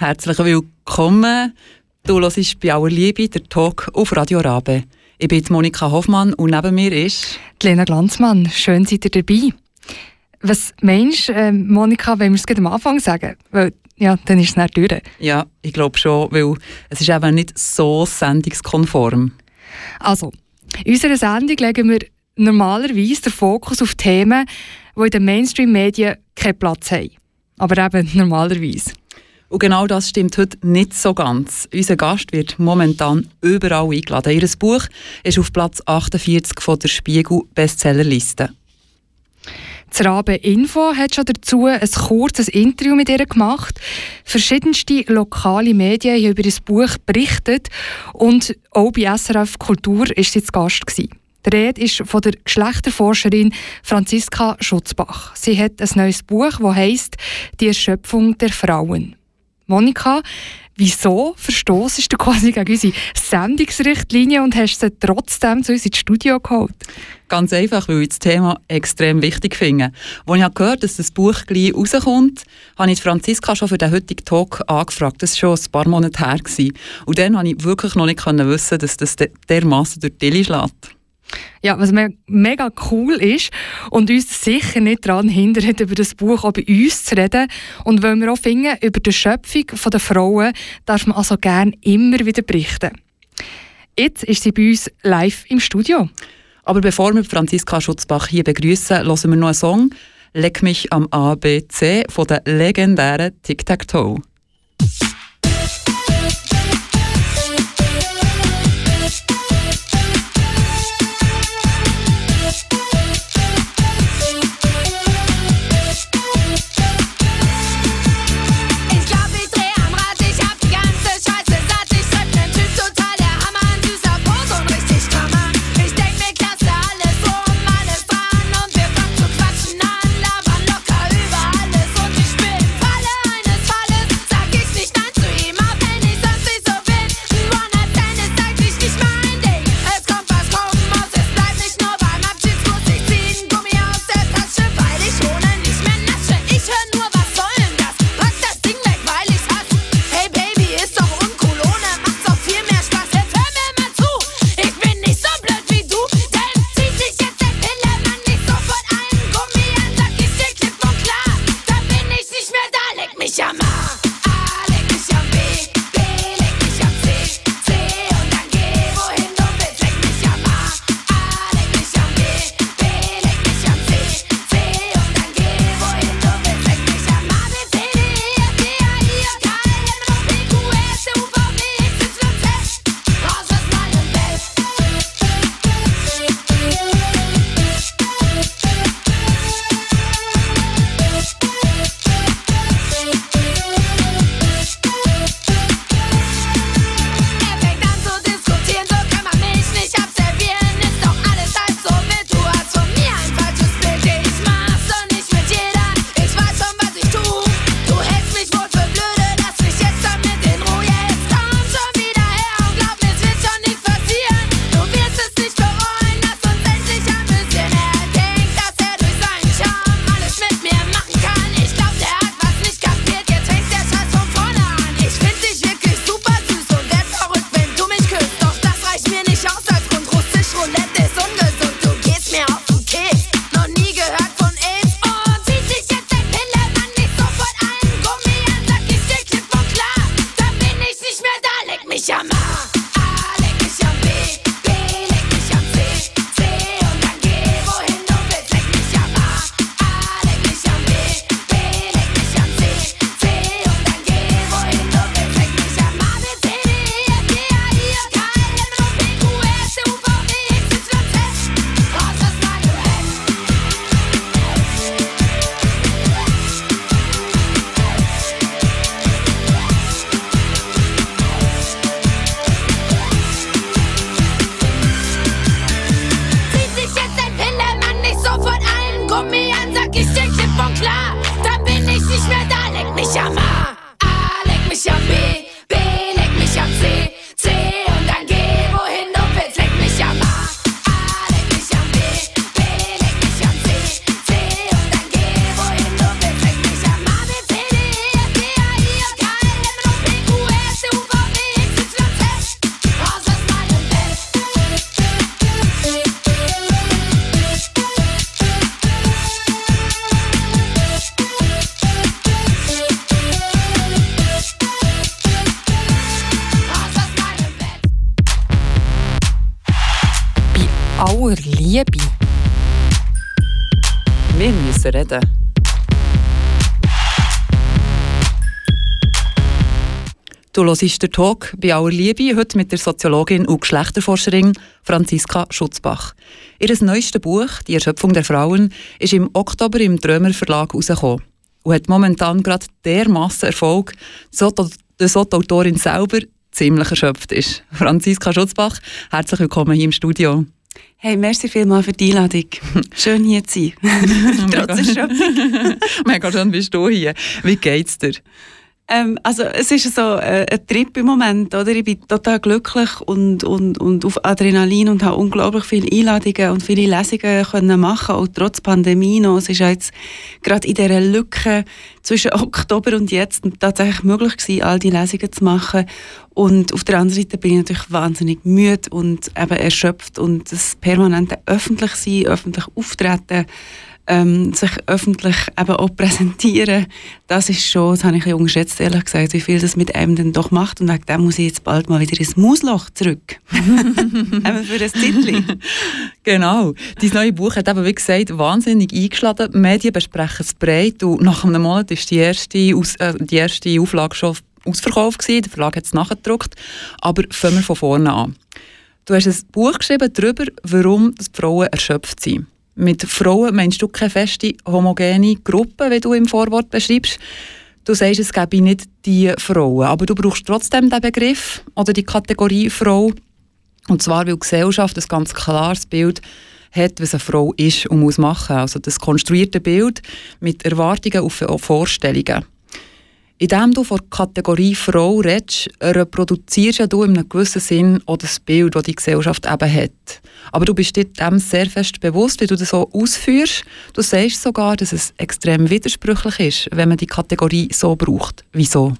Herzlich willkommen. Du hörst bei aller Liebe der Talk auf Radio Rabe. Ich bin Monika Hoffmann und neben mir ist... Lena Glanzmann. Schön seid ihr dabei. Was meinst du, äh, Monika, wenn wir es am Anfang sagen? Weil, ja, dann ist es nicht durch. Ja, ich glaube schon, weil es ist eben nicht so sendungskonform. Also, in unserer Sendung legen wir normalerweise den Fokus auf Themen, die in den Mainstream-Medien keinen Platz haben. Aber eben normalerweise. Und genau das stimmt heute nicht so ganz. Unser Gast wird momentan überall eingeladen. Ihr Buch ist auf Platz 48 von der Spiegel Bestsellerliste. Das Rabe Info hat schon dazu ein kurzes Interview mit ihr gemacht. Verschiedenste lokale Medien haben über das Buch berichtet und auch bei SRF Kultur ist sie zu Gast gewesen. Die Rede ist von der Geschlechterforscherin Franziska Schutzbach. Sie hat ein neues Buch, das heißt Die Erschöpfung der Frauen. Monika, wieso verstoßest du quasi gegen unsere Sendungsrichtlinie und hast sie trotzdem zu uns ins Studio geholt? Ganz einfach, weil ich das Thema extrem wichtig finde. Als ich gehört habe, dass das Buch gleich rauskommt, habe ich Franziska schon für den heutigen Talk angefragt. Das war schon ein paar Monate her. Und dann konnte ich wirklich noch nicht wissen, dass das dermassen durch die Dille schlägt. Ja, was mega cool ist und uns sicher nicht daran hindert, über das Buch auch bei uns zu reden. Und weil wir auch finden, über die Schöpfung der Frauen darf man also gerne immer wieder berichten. Jetzt ist sie bei uns live im Studio. Aber bevor wir Franziska Schutzbach hier begrüßen, hören wir noch einen Song «Leck mich am ABC» von der legendären Tic-Tac-Toe. aller Müssen reden. Du hörst den Talk bei aller Liebe, heute mit der Soziologin und Geschlechterforscherin Franziska Schutzbach. Ihr neuestes Buch, «Die Erschöpfung der Frauen», ist im Oktober im Drömer Verlag herausgekommen und hat momentan gerade dermassen Erfolg, so dass die Autorin selber ziemlich erschöpft ist. Franziska Schutzbach, herzlich willkommen hier im Studio. Hey, merci vielmals für die Einladung. Schön hier zu sein. Trotz Erschöpfung. Mega schön bist du hier. Wie geht's dir? Ähm, also es ist so äh, ein Trip im Moment, oder? Ich bin total glücklich und, und, und auf Adrenalin und habe unglaublich viele Einladungen und viele Lesungen können machen, auch trotz Pandemie noch. Es ist jetzt gerade in dieser Lücke zwischen Oktober und jetzt tatsächlich möglich gewesen, all die Lesungen zu machen. Und auf der anderen Seite bin ich natürlich wahnsinnig müde und eben erschöpft und das permanente öffentlich sein, öffentlich auftreten, ähm, sich öffentlich eben auch präsentieren, das ist schon, das habe ich ein unterschätzt, ehrlich gesagt, wie viel das mit einem dann doch macht und wegen dem muss ich jetzt bald mal wieder ins Mausloch zurück. eben für das Titel. Genau. Dein neue Buch hat eben, wie gesagt, wahnsinnig eingeschlagen. Die Medien besprechen es breit und nach einem Monat ist die erste, Aus äh, die erste Auflage schon ausverkauft gewesen. Der Verlag hat es nachgedruckt. Aber fangen wir von vorne an. Du hast ein Buch geschrieben darüber, warum Frauen erschöpft sind. Mit Frauen meinst du keine feste, homogene Gruppe, wie du im Vorwort beschreibst. Du sagst, es gäbe nicht die Frauen, aber du brauchst trotzdem den Begriff oder die Kategorie Frau. Und zwar, weil die Gesellschaft ein ganz klares Bild hat, was eine Frau ist und muss machen. Also das konstruierte Bild mit Erwartungen auf Vorstellungen. Indem du von der Kategorie Frau redest, reproduzierst du in einem gewissen Sinn auch das Bild, das die Gesellschaft eben hat. Aber du bist dir dem sehr fest bewusst, wie du das so ausführst. Du sagst sogar, dass es extrem widersprüchlich ist, wenn man die Kategorie so braucht. Wieso?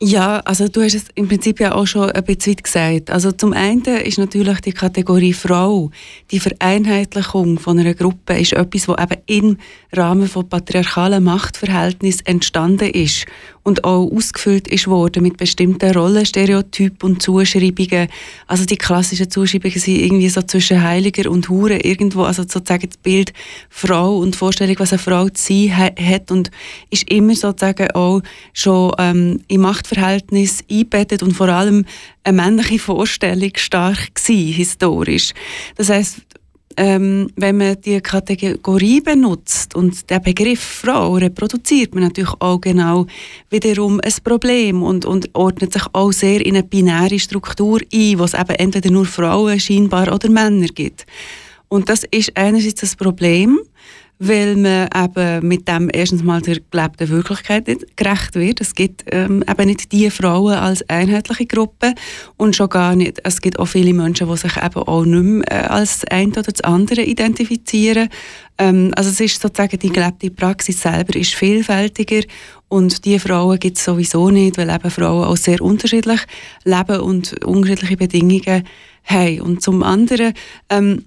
Ja, also du hast es im Prinzip ja auch schon ein bisschen gesagt. Also zum einen ist natürlich die Kategorie Frau, die Vereinheitlichung von einer Gruppe, ist etwas, was eben im Rahmen von patriarchalen Machtverhältnissen entstanden ist und auch ausgefüllt ist worden mit bestimmten Rollenstereotypen und Zuschreibungen. Also die klassischen Zuschreibungen sind irgendwie so zwischen Heiliger und Hure irgendwo, also sozusagen das Bild Frau und Vorstellung, was eine Frau zu sein hat und ist immer sozusagen auch schon ähm, im Machtverhältnis eingebettet und vor allem eine männliche Vorstellung stark gewesen, historisch. Das heißt ähm, wenn man die Kategorie benutzt und der Begriff Frau reproduziert man natürlich auch genau wiederum ein Problem und, und ordnet sich auch sehr in eine binäre Struktur ein, wo es eben entweder nur Frauen scheinbar oder Männer gibt. Und das ist einerseits das Problem, weil man eben mit dem erstens mal der gelebten Wirklichkeit nicht gerecht wird. Es gibt ähm, eben nicht die Frauen als einheitliche Gruppe und schon gar nicht, es gibt auch viele Menschen, die sich eben auch nicht mehr äh, als ein oder das andere identifizieren. Ähm, also es ist sozusagen, die gelebte Praxis selber ist vielfältiger und die Frauen gibt es sowieso nicht, weil eben Frauen auch sehr unterschiedlich leben und unterschiedliche Bedingungen haben. Und zum anderen, ähm,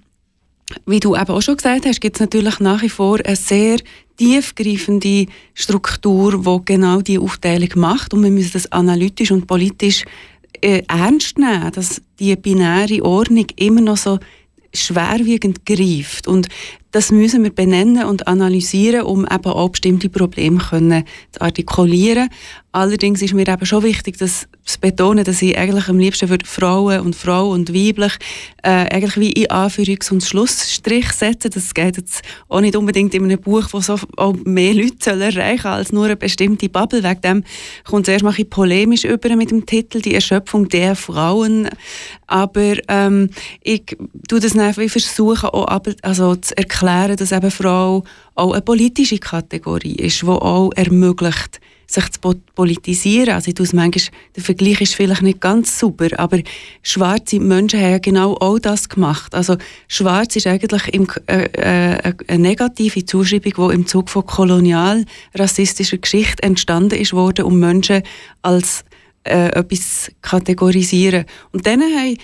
wie du eben auch schon gesagt hast, gibt es natürlich nach wie vor eine sehr tiefgreifende Struktur, die genau diese Aufteilung macht. Und wir müssen das analytisch und politisch äh, ernst nehmen, dass die binäre Ordnung immer noch so schwerwiegend greift. Und das müssen wir benennen und analysieren, um eben auch bestimmte Probleme können zu artikulieren. Allerdings ist mir eben schon wichtig, dass zu betonen, dass ich eigentlich am liebsten für Frauen und Frau und weiblich äh, eigentlich wie in Anführungs- und Schlussstrich setze. Das geht jetzt auch nicht unbedingt in einem Buch, das so auch mehr Leute soll erreichen als nur eine bestimmte Bubble. Wegen dem kommt es erst mal ein polemisch über mit dem Titel «Die Erschöpfung der Frauen». Aber ähm, ich tue das einfach versuchen, auch also zu erklären, dass eben Frau auch eine politische Kategorie ist, die auch ermöglicht, sich zu politisieren. Also ich manchmal, der Vergleich ist vielleicht nicht ganz super, aber schwarze Menschen haben ja genau auch das gemacht. Also schwarz ist eigentlich im, äh, äh, eine negative Zuschreibung, die im Zug von kolonial rassistischer Geschichte entstanden ist worden, um Menschen als äh, etwas kategorisieren. Und dann haben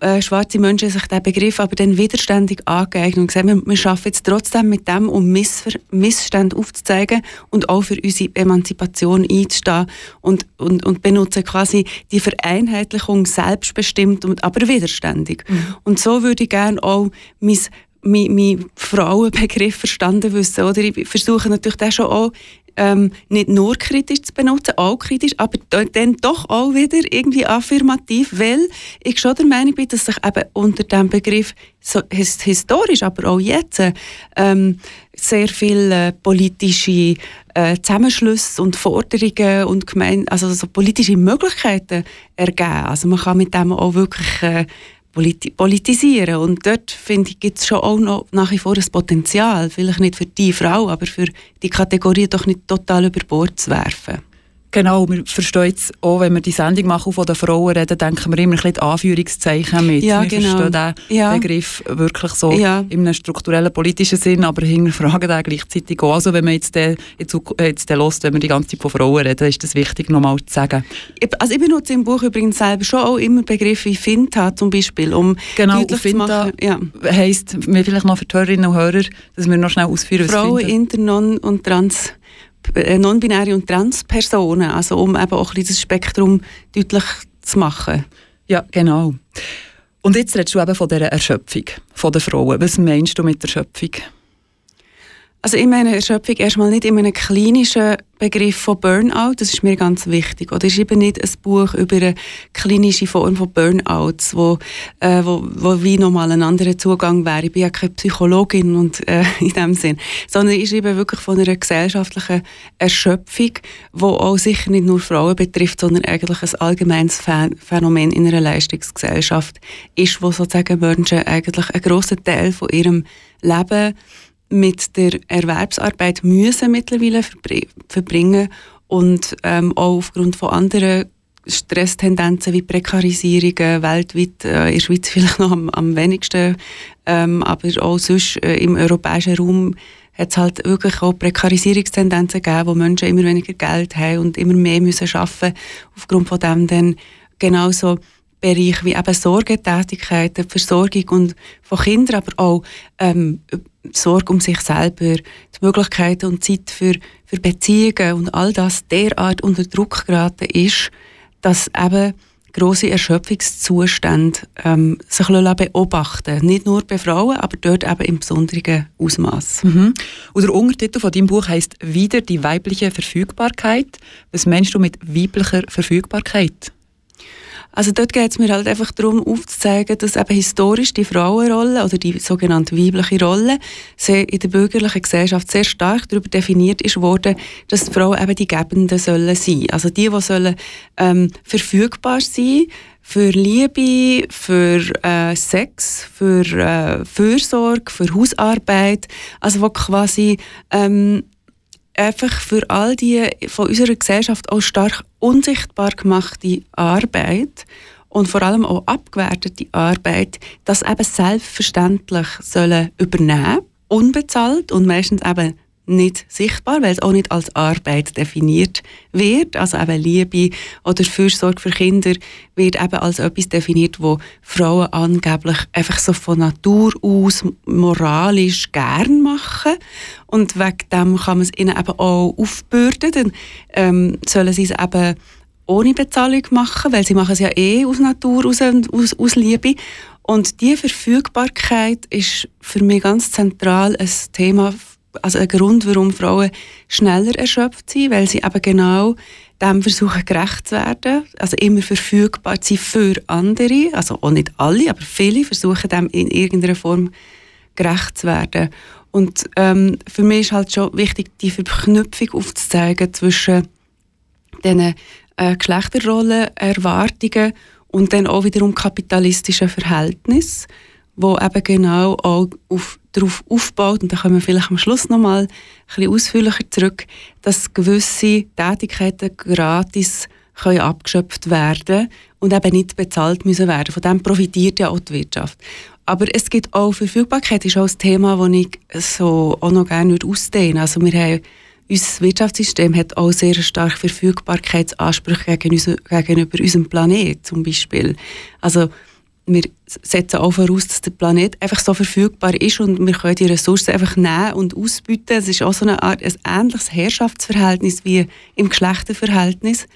äh, schwarze Menschen sich diesen Begriff aber dann widerständig angeeignet und gesagt, wir, wir schaffen jetzt trotzdem mit dem, um Missver Missstände aufzuzeigen und auch für unsere Emanzipation einzustehen und, und, und benutzen quasi die Vereinheitlichung selbstbestimmt, und, aber widerständig. Mhm. Und so würde ich gerne auch mein mein, mein Frauenbegriff verstanden wissen. Oder ich versuche natürlich das schon auch ähm, nicht nur kritisch zu benutzen, auch kritisch, aber dann doch auch wieder irgendwie affirmativ, weil ich schon der Meinung bin, dass sich eben unter dem Begriff so, historisch, aber auch jetzt ähm, sehr viele äh, politische äh, Zusammenschlüsse und Forderungen und gemein, also so politische Möglichkeiten ergeben. Also man kann mit dem auch wirklich äh, politi politisieren. Und dort, finde ich, gibt es schon auch noch nach wie vor ein Potenzial, vielleicht nicht für die Frau, aber für die Kategorie doch nicht total über Bord zu werfen. Genau, wir verstehen es auch, wenn wir die Sendung machen von den Frauen reden, denken wir immer ein bisschen Anführungszeichen mit. Ja, wir genau. verstehen den ja. Begriff wirklich so ja. in einem strukturellen politischen Sinn, aber hinterfragen den gleichzeitig auch. Also wenn man jetzt, den, jetzt, jetzt den hört, wenn wir die ganze Zeit von Frauen reden, ist das wichtig, nochmal zu sagen. Also ich benutze im Buch übrigens selber schon auch immer Begriffe wie Finta zum Beispiel, um genau, deutlich Finta zu machen. Ja. heisst, mir vielleicht noch für die Hörerinnen und Hörer, dass wir noch schnell ausführen, was Frauen, Inter, Non und Trans äh, non-binäre und Trans-Personen, also um eben auch ein Spektrum deutlich zu machen. Ja, genau. Und jetzt redest du eben von dieser Erschöpfung von der Frauen. Was meinst du mit Erschöpfung? Also ich meine Erschöpfung erstmal nicht in einem klinischen Begriff von Burnout, das ist mir ganz wichtig. Oder ist eben nicht ein Buch über eine klinische Form von Burnouts, wo, äh, wo, wo wie nochmal ein anderer Zugang wäre. Ich bin ja keine Psychologin und, äh, in dem Sinn. Sondern ist eben wirklich von einer gesellschaftlichen Erschöpfung, die auch sicher nicht nur Frauen betrifft, sondern eigentlich ein allgemeines Phänomen in einer Leistungsgesellschaft ist, wo sozusagen Menschen eigentlich einen grossen Teil von ihrem Leben mit der Erwerbsarbeit müssen mittlerweile verbringen und ähm, auch aufgrund von anderen Stresstendenzen wie Prekarisierungen weltweit, äh, in der Schweiz vielleicht noch am, am wenigsten, ähm, aber auch sonst äh, im europäischen Raum hat es halt wirklich auch Prekarisierungstendenzen gegeben, wo Menschen immer weniger Geld haben und immer mehr müssen arbeiten aufgrund von dem dann genauso Bereiche wie eben Sorgetätigkeiten, Versorgung und von Kindern, aber auch ähm, Sorge um sich selber, die Möglichkeiten und Zeit für, für Beziehungen und all das derart unter Druck geraten ist, dass eben grosse Erschöpfungszustände ähm, sich beobachten Nicht nur bei Frauen, aber dort eben im besonderen Ausmaß. Mhm. Und der Untertitel von deinem Buch heißt «Wieder die weibliche Verfügbarkeit». Was meinst du mit weiblicher Verfügbarkeit? Also dort geht es mir halt einfach darum, aufzuzeigen, dass eben historisch die Frauenrolle oder die sogenannte weibliche Rolle in der bürgerlichen Gesellschaft sehr stark darüber definiert ist worden, dass die Frauen eben die Gebenden sollen sein. Also die, die sollen ähm, verfügbar sein für Liebe, für äh, Sex, für äh, Fürsorge, für Hausarbeit, also wo quasi ähm, einfach für all die von unserer Gesellschaft auch stark unsichtbar gemachte Arbeit und vor allem auch abgewertete Arbeit, das eben selbstverständlich sollen übernehmen, unbezahlt und meistens eben nicht sichtbar, weil es auch nicht als Arbeit definiert wird. Also eben Liebe oder Fürsorge für Kinder wird eben als etwas definiert, wo Frauen angeblich einfach so von Natur aus moralisch gern machen und wegen dem kann man es ihnen eben auch aufbürden. Dann ähm, sollen sie es eben ohne Bezahlung machen, weil sie machen es ja eh aus Natur, aus, aus, aus Liebe. Und diese Verfügbarkeit ist für mich ganz zentral ein Thema also ein Grund, warum Frauen schneller erschöpft sind, weil sie eben genau dem versuchen gerecht zu werden, also immer verfügbar zu sein für andere, also auch nicht alle, aber viele versuchen dem in irgendeiner Form gerecht zu werden. Und ähm, für mich ist halt schon wichtig, die Verknüpfung aufzuzeigen zwischen diesen äh, Geschlechterrollen, Erwartungen und dann auch wiederum kapitalistischen Verhältnissen, wo eben genau auch auf darauf aufbaut, und da kommen wir vielleicht am Schluss nochmal ein bisschen ausführlicher zurück, dass gewisse Tätigkeiten gratis können abgeschöpft werden und eben nicht bezahlt müssen werden. Von dem profitiert ja auch die Wirtschaft. Aber es gibt auch Verfügbarkeit, ist auch ein Thema, das ich so auch noch gerne ausdehnen würde. Also wir haben unser Wirtschaftssystem hat auch sehr stark Verfügbarkeitsansprüche gegenüber unserem Planeten zum Beispiel. Also wir setzen auch voraus, dass der Planet einfach so verfügbar ist und wir können die Ressourcen einfach nehmen und ausbieten. Es ist auch so eine Art, ein ähnliches Herrschaftsverhältnis wie im Geschlechterverhältnis,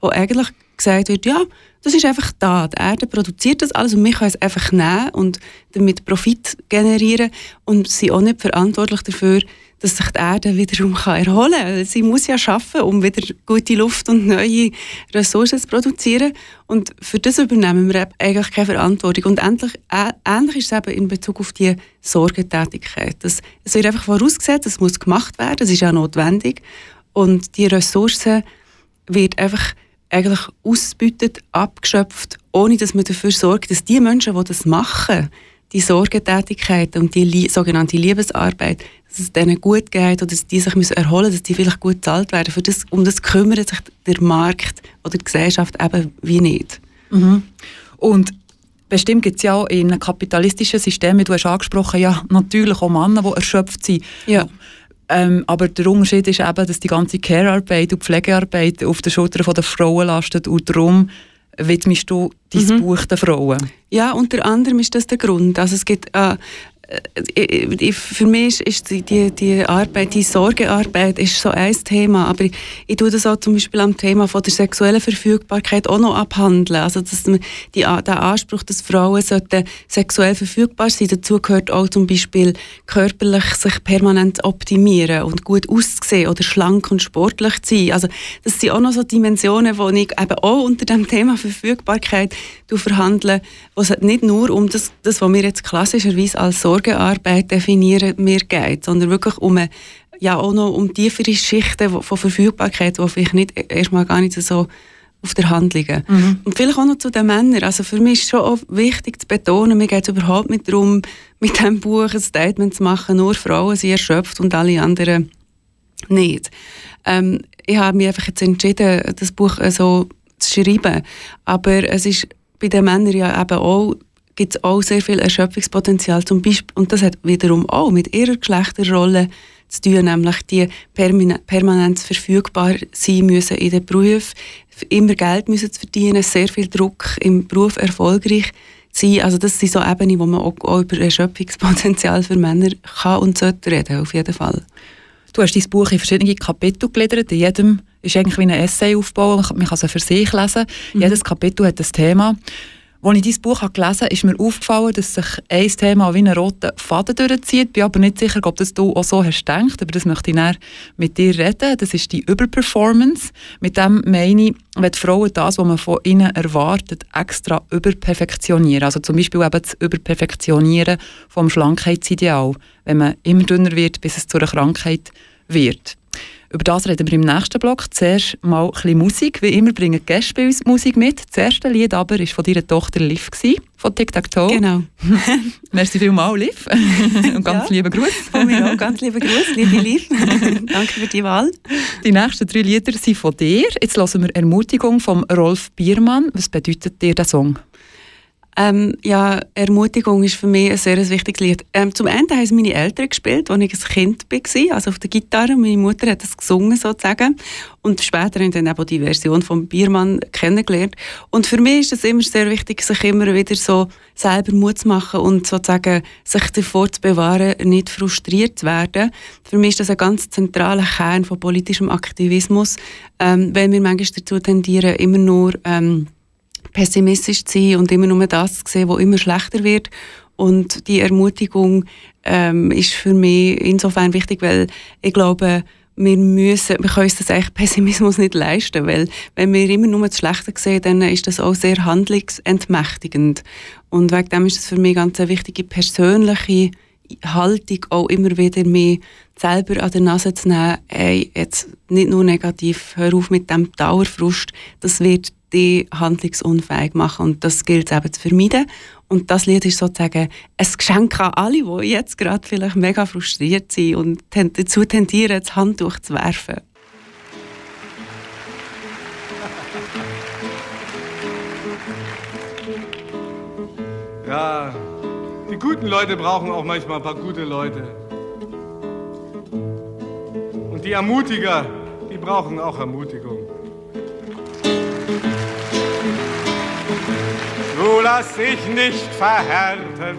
wo eigentlich gesagt wird, ja, das ist einfach da. Die Erde produziert das alles und wir können es einfach nehmen und damit Profit generieren und sind auch nicht verantwortlich dafür, dass sich die Erde wiederum kann erholen kann. Sie muss ja schaffen, um wieder gute Luft und neue Ressourcen zu produzieren. Und für das übernehmen wir eigentlich keine Verantwortung. Und endlich, äh, ähnlich ist es eben in Bezug auf die Sorgetätigkeit. Das, es wird einfach vorausgesetzt, es muss gemacht werden, das ist ja notwendig. Und die Ressourcen wird einfach eigentlich ausgebeutet, abgeschöpft, ohne dass man dafür sorgt, dass die Menschen, die das machen, die Sorgetätigkeit und die sogenannte Liebesarbeit, dass es denen gut geht oder dass die sich müssen erholen müssen, dass die vielleicht gut bezahlt werden. Für das, um das kümmert sich der Markt oder die Gesellschaft eben wie nicht. Mhm. Und bestimmt gibt es ja auch in einem kapitalistischen System, wie du hast angesprochen ja natürlich auch Männer, die erschöpft sind. Ja. Ähm, aber der Unterschied ist eben, dass die ganze Care-Arbeit und Pflegearbeit auf den Schultern der Frauen lastet und darum widmest du dein mhm. Buch den Frauen. Ja, unter anderem ist das der Grund. Also es gibt äh, für mich ist die, die, Arbeit, die Sorgearbeit ist so ein Thema, aber ich, ich tue das auch zum Beispiel am Thema von der sexuellen Verfügbarkeit auch noch abhandeln. Also dass die, der Anspruch, dass Frauen sollten sexuell verfügbar sein, dazu gehört auch zum Beispiel körperlich sich permanent optimieren und gut auszusehen oder schlank und sportlich zu sein. Also das sind auch noch so Dimensionen, die ich eben auch unter dem Thema Verfügbarkeit verhandle, wo es nicht nur um das, das was wir jetzt klassischerweise als Sorge Sorgearbeit definieren mir geht, sondern wirklich um eine, ja auch noch um tiefere Schichten von Verfügbarkeit, die vielleicht nicht erstmal gar nicht so auf der Hand liegen. Mhm. Und vielleicht auch noch zu den Männern. Also für mich ist schon auch wichtig zu betonen, mir geht es überhaupt nicht darum, mit diesem Buch ein Statement zu machen, nur Frauen sind erschöpft und alle anderen nicht. Ähm, ich habe mich einfach jetzt entschieden, das Buch so zu schreiben. Aber es ist bei den Männern ja eben auch gibt es auch sehr viel Erschöpfungspotenzial. Zum Beispiel, und das hat wiederum auch mit ihrer Geschlechterrolle zu tun, nämlich die permanent verfügbar sein müssen in den Beruf, immer Geld müssen zu verdienen, sehr viel Druck im Beruf erfolgreich sein. Also das sind so Ebenen, wo man auch, auch über Erschöpfungspotenzial für Männer kann und sollte reden, auf jeden Fall. Du hast dein Buch in verschiedene Kapitel gegliedert. In jedem ist eigentlich wie ein Essay aufbauen. Man kann es für sich lesen. Mhm. Jedes Kapitel hat ein Thema. Als ich dieses Buch gelesen habe, ist mir aufgefallen, dass sich ein Thema wie einen roten Faden durchzieht. Ich bin aber nicht sicher, ob das du auch so hast gedacht, aber das möchte ich näher mit dir reden. Das ist die Überperformance. Mit dem meine ich, wenn die Frauen das, was man von ihnen erwartet, extra überperfektionieren. Also zum Beispiel eben das Überperfektionieren vom Schlankheitsideal, wenn man immer dünner wird, bis es zu einer Krankheit wird. Über das reden wir im nächsten Block. Zuerst mal ein bisschen Musik. Wie immer bringen Gäste bei uns Musik mit. Das erste Lied aber war von deiner Tochter Liv, von Tic Tac Toe. Genau. Merci vielmals, Liv. Und ganz ja, lieben Gruß. Von mir auch ganz lieben Gruß, liebe Liv. Danke für die Wahl. Die nächsten drei Lieder sind von dir. Jetzt hören wir Ermutigung von Rolf Biermann. Was bedeutet dir der Song? Ähm, ja, Ermutigung ist für mich ein sehr wichtiges Lied. Ähm, zum Ende haben es meine Eltern gespielt, als ich ein Kind war, also auf der Gitarre. Meine Mutter hat das gesungen sozusagen. Und später habe ich dann eben die Version von Biermann kennengelernt. Und für mich ist es immer sehr wichtig, sich immer wieder so selber Mut zu machen und sozusagen sich davor zu bewahren, nicht frustriert zu werden. Für mich ist das ein ganz zentraler Kern von politischem Aktivismus, ähm, weil wir manchmal dazu tendieren, immer nur ähm, pessimistisch zu sein und immer nur das zu sehen, was immer schlechter wird. Und die Ermutigung ähm, ist für mich insofern wichtig, weil ich glaube, wir müssen, wir können uns das eigentlich Pessimismus nicht leisten, weil wenn wir immer nur das Schlechte sehen, dann ist das auch sehr handlungsentmächtigend. Und wegen dem ist es für mich ganz eine wichtige persönliche Haltung, auch immer wieder mehr selber an der Nase zu nehmen, ey, jetzt nicht nur negativ, hör auf mit dem Dauerfrust, das wird die handlungsunfähig machen. Und das gilt es eben zu vermeiden. Und das Lied ist sozusagen ein Geschenk an alle, die jetzt gerade vielleicht mega frustriert sind und dazu tendieren, das Handtuch zu werfen. Ja, die guten Leute brauchen auch manchmal ein paar gute Leute. Die Ermutiger, die brauchen auch Ermutigung. Du lass dich nicht verhärten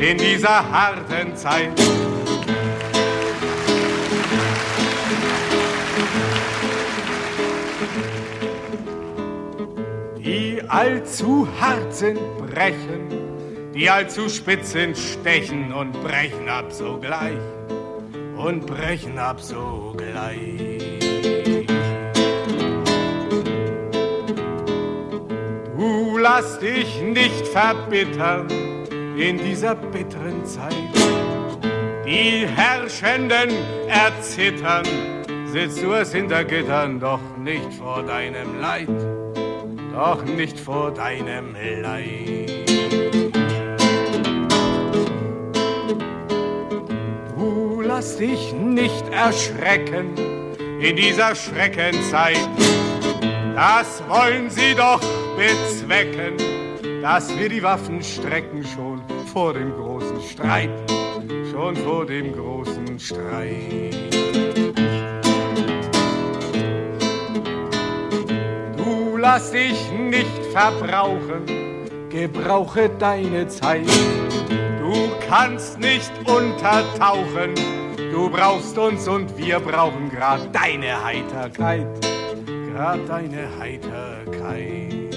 in dieser harten Zeit. Die allzu hart sind, brechen, die allzu spitz sind, stechen und brechen ab sogleich. Und brechen ab sogleich. Du lass dich nicht verbittern in dieser bitteren Zeit. Die Herrschenden erzittern, sitzt du es hinter Gittern, doch nicht vor deinem Leid doch nicht vor deinem Leid. Lass dich nicht erschrecken in dieser Schreckenzeit. Das wollen sie doch bezwecken, dass wir die Waffen strecken schon vor dem großen Streit, schon vor dem großen Streit. lass dich nicht verbrauchen, gebrauche deine Zeit. Du kannst nicht untertauchen, du brauchst uns und wir brauchen grad deine Heiterkeit, grad deine Heiterkeit.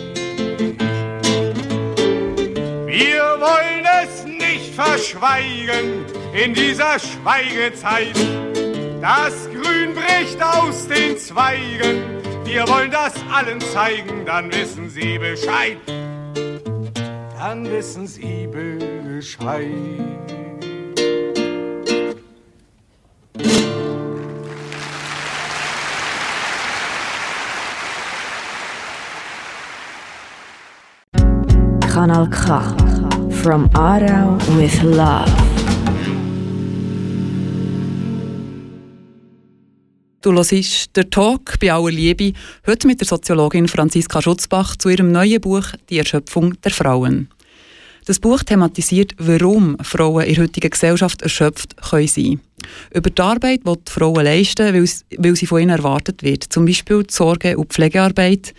Wir wollen es nicht verschweigen in dieser Schweigezeit. Das Grün bricht aus den Zweigen wir wollen das allen zeigen, dann wissen Sie Bescheid. Dann wissen Sie Bescheid. Kanal K. From Aarau with Love. Du hörst «Der Talk» bei aller Liebe, heute mit der Soziologin Franziska Schutzbach zu ihrem neuen Buch «Die Erschöpfung der Frauen». Das Buch thematisiert, warum Frauen in der heutigen Gesellschaft erschöpft können sein Über die Arbeit, die die Frauen leisten, weil sie von ihnen erwartet wird. Zum Beispiel die Sorge- und Pflegearbeit.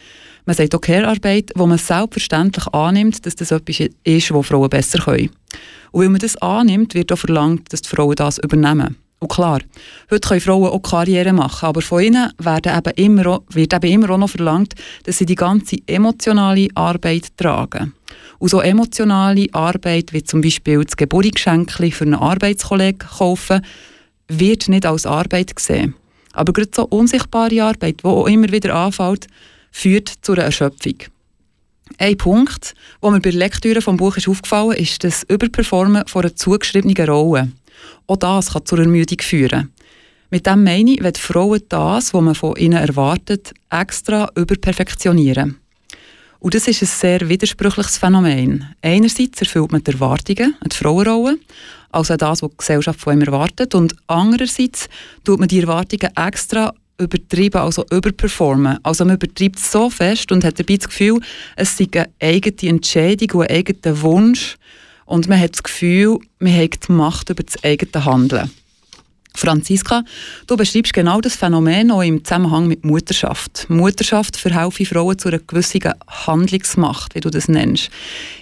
Man sagt auch Care-Arbeit, wo man selbstverständlich annimmt, dass das etwas ist, was Frauen besser können. Und weil man das annimmt, wird auch verlangt, dass die Frauen das übernehmen. Und klar, heute können Frauen auch Karriere machen, aber von ihnen werden eben immer, wird eben immer auch noch verlangt, dass sie die ganze emotionale Arbeit tragen. Und so emotionale Arbeit, wie zum Beispiel das Geburtsgeschenk für einen Arbeitskollegen kaufen, wird nicht als Arbeit gesehen. Aber gerade so unsichtbare Arbeit, die auch immer wieder anfällt, führt zu einer Erschöpfung. Ein Punkt, der mir bei der Lektüre des Buches ist aufgefallen ist, das Überperformen von einer zugeschriebenen Rolle. Auch das kann zur Ermüdung führen. Mit dem meine ich, wenn Frauen das, was man von ihnen erwartet, extra überperfektionieren. Und das ist ein sehr widersprüchliches Phänomen. Einerseits erfüllt man die Erwartungen an die Frauenrolle, also das, was die Gesellschaft von ihm erwartet, und andererseits tut man die Erwartungen extra übertrieben, also überperformen. Also man übertreibt so fest und hat dabei das Gefühl, es sei eine eigene Entscheidung und ein eigener Wunsch, und man hat das Gefühl, man hat die Macht über das eigene Handeln. Franziska, du beschreibst genau das Phänomen auch im Zusammenhang mit Mutterschaft. Mutterschaft verhelfe Frauen zu einer gewissen Handlungsmacht, wie du das nennst.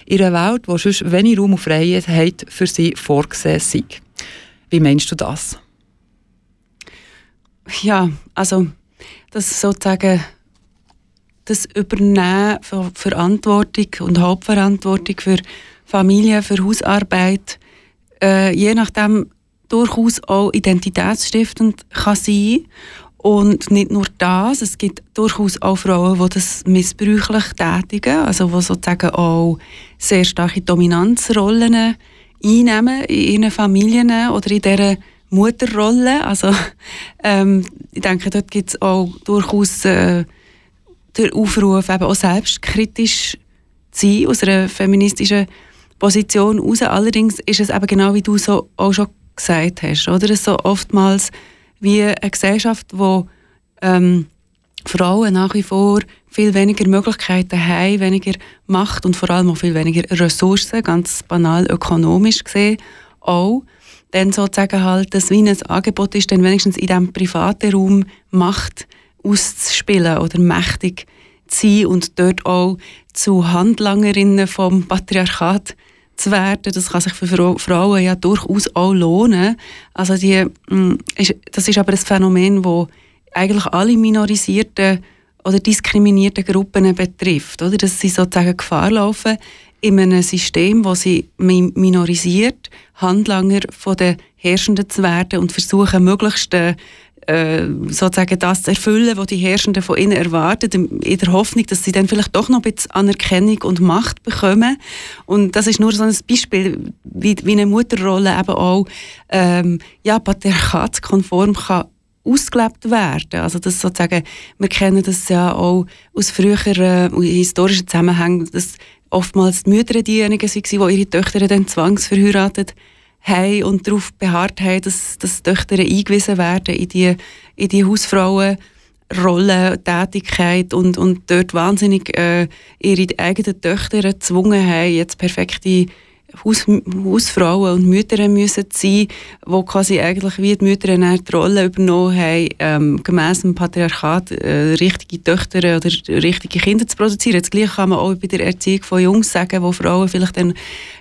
In einer Welt, wo sonst wenig Raum und Freiheit für sie vorgesehen ist. Wie meinst du das? Ja, also das sozusagen das Übernehmen von Verantwortung und Hauptverantwortung für Familie, für Hausarbeit, äh, je nachdem durchaus auch identitätsstiftend kann sein. Und nicht nur das, es gibt durchaus auch Frauen, die das missbräuchlich tätigen, also die sozusagen auch sehr starke Dominanzrollen einnehmen in ihren Familien oder in dieser Mutterrolle. Also ähm, ich denke, dort gibt es auch durchaus äh, den Aufruf, eben auch selbstkritisch zu sein, aus einer feministischen Position raus. Allerdings ist es eben genau wie du so auch schon gesagt hast, oder? Es so oftmals wie eine Gesellschaft, wo ähm, Frauen nach wie vor viel weniger Möglichkeiten haben, weniger Macht und vor allem auch viel weniger Ressourcen, ganz banal ökonomisch gesehen auch, dann sozusagen halt, dass wie ein Angebot ist, dann wenigstens in diesem privaten Raum Macht auszuspielen oder mächtig zu sein und dort auch zu Handlangerinnen vom Patriarchat zu werden. Das kann sich für Frauen ja durchaus auch lohnen. Also die, mm, das ist aber ein Phänomen, das eigentlich alle minorisierten oder diskriminierten Gruppen betrifft, oder? dass sie sozusagen Gefahr laufen, in einem System, wo sie minorisiert, Handlanger von den Herrschenden zu werden und versuchen, möglichst äh, sozusagen das zu erfüllen, was die Herrschenden von ihnen erwarten, in der Hoffnung, dass sie dann vielleicht doch noch ein bisschen Anerkennung und Macht bekommen. Und das ist nur so ein Beispiel, wie, wie eine Mutterrolle eben auch ähm, ja, patriarchatskonform kann ausgelebt werden. Also das sozusagen, wir kennen das ja auch aus früheren äh, historischen Zusammenhängen, dass oftmals die Mütter diejenigen waren, die ihre Töchter dann zwangsverheiratet haben und darauf beharrt haben, dass, dass Töchter eingewiesen werden in die, in die Hausfrauen. Rolle, Tätigkeit und, und dort wahnsinnig äh, ihre eigenen Töchter gezwungen haben, jetzt perfekte Haus, Hausfrauen und Mütter müssen sein, die quasi eigentlich wie die Mütter die Rolle übernommen haben, ähm, gemäss dem Patriarchat äh, richtige Töchter oder richtige Kinder zu produzieren. Das Gleiche kann man auch bei der Erziehung von Jungs sagen, wo Frauen vielleicht dann,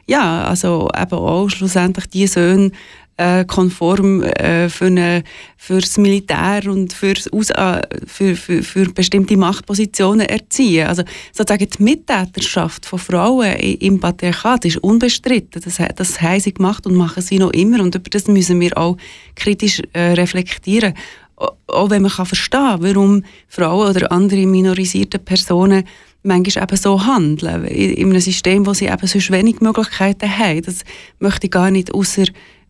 ja, also eben auch schlussendlich die Söhne äh, konform äh, für, eine, für das Militär und für's Aus, äh, für, für, für bestimmte Machtpositionen erziehen. Also sozusagen die Mittäterschaft von Frauen im Patriarchat ist unbestritten. Das, das haben sie gemacht und machen sie noch immer und über das müssen wir auch kritisch äh, reflektieren. Auch wenn man kann verstehen warum Frauen oder andere minorisierte Personen manchmal eben so handeln, in einem System, wo sie eben so wenig Möglichkeiten haben. Das möchte ich gar nicht außer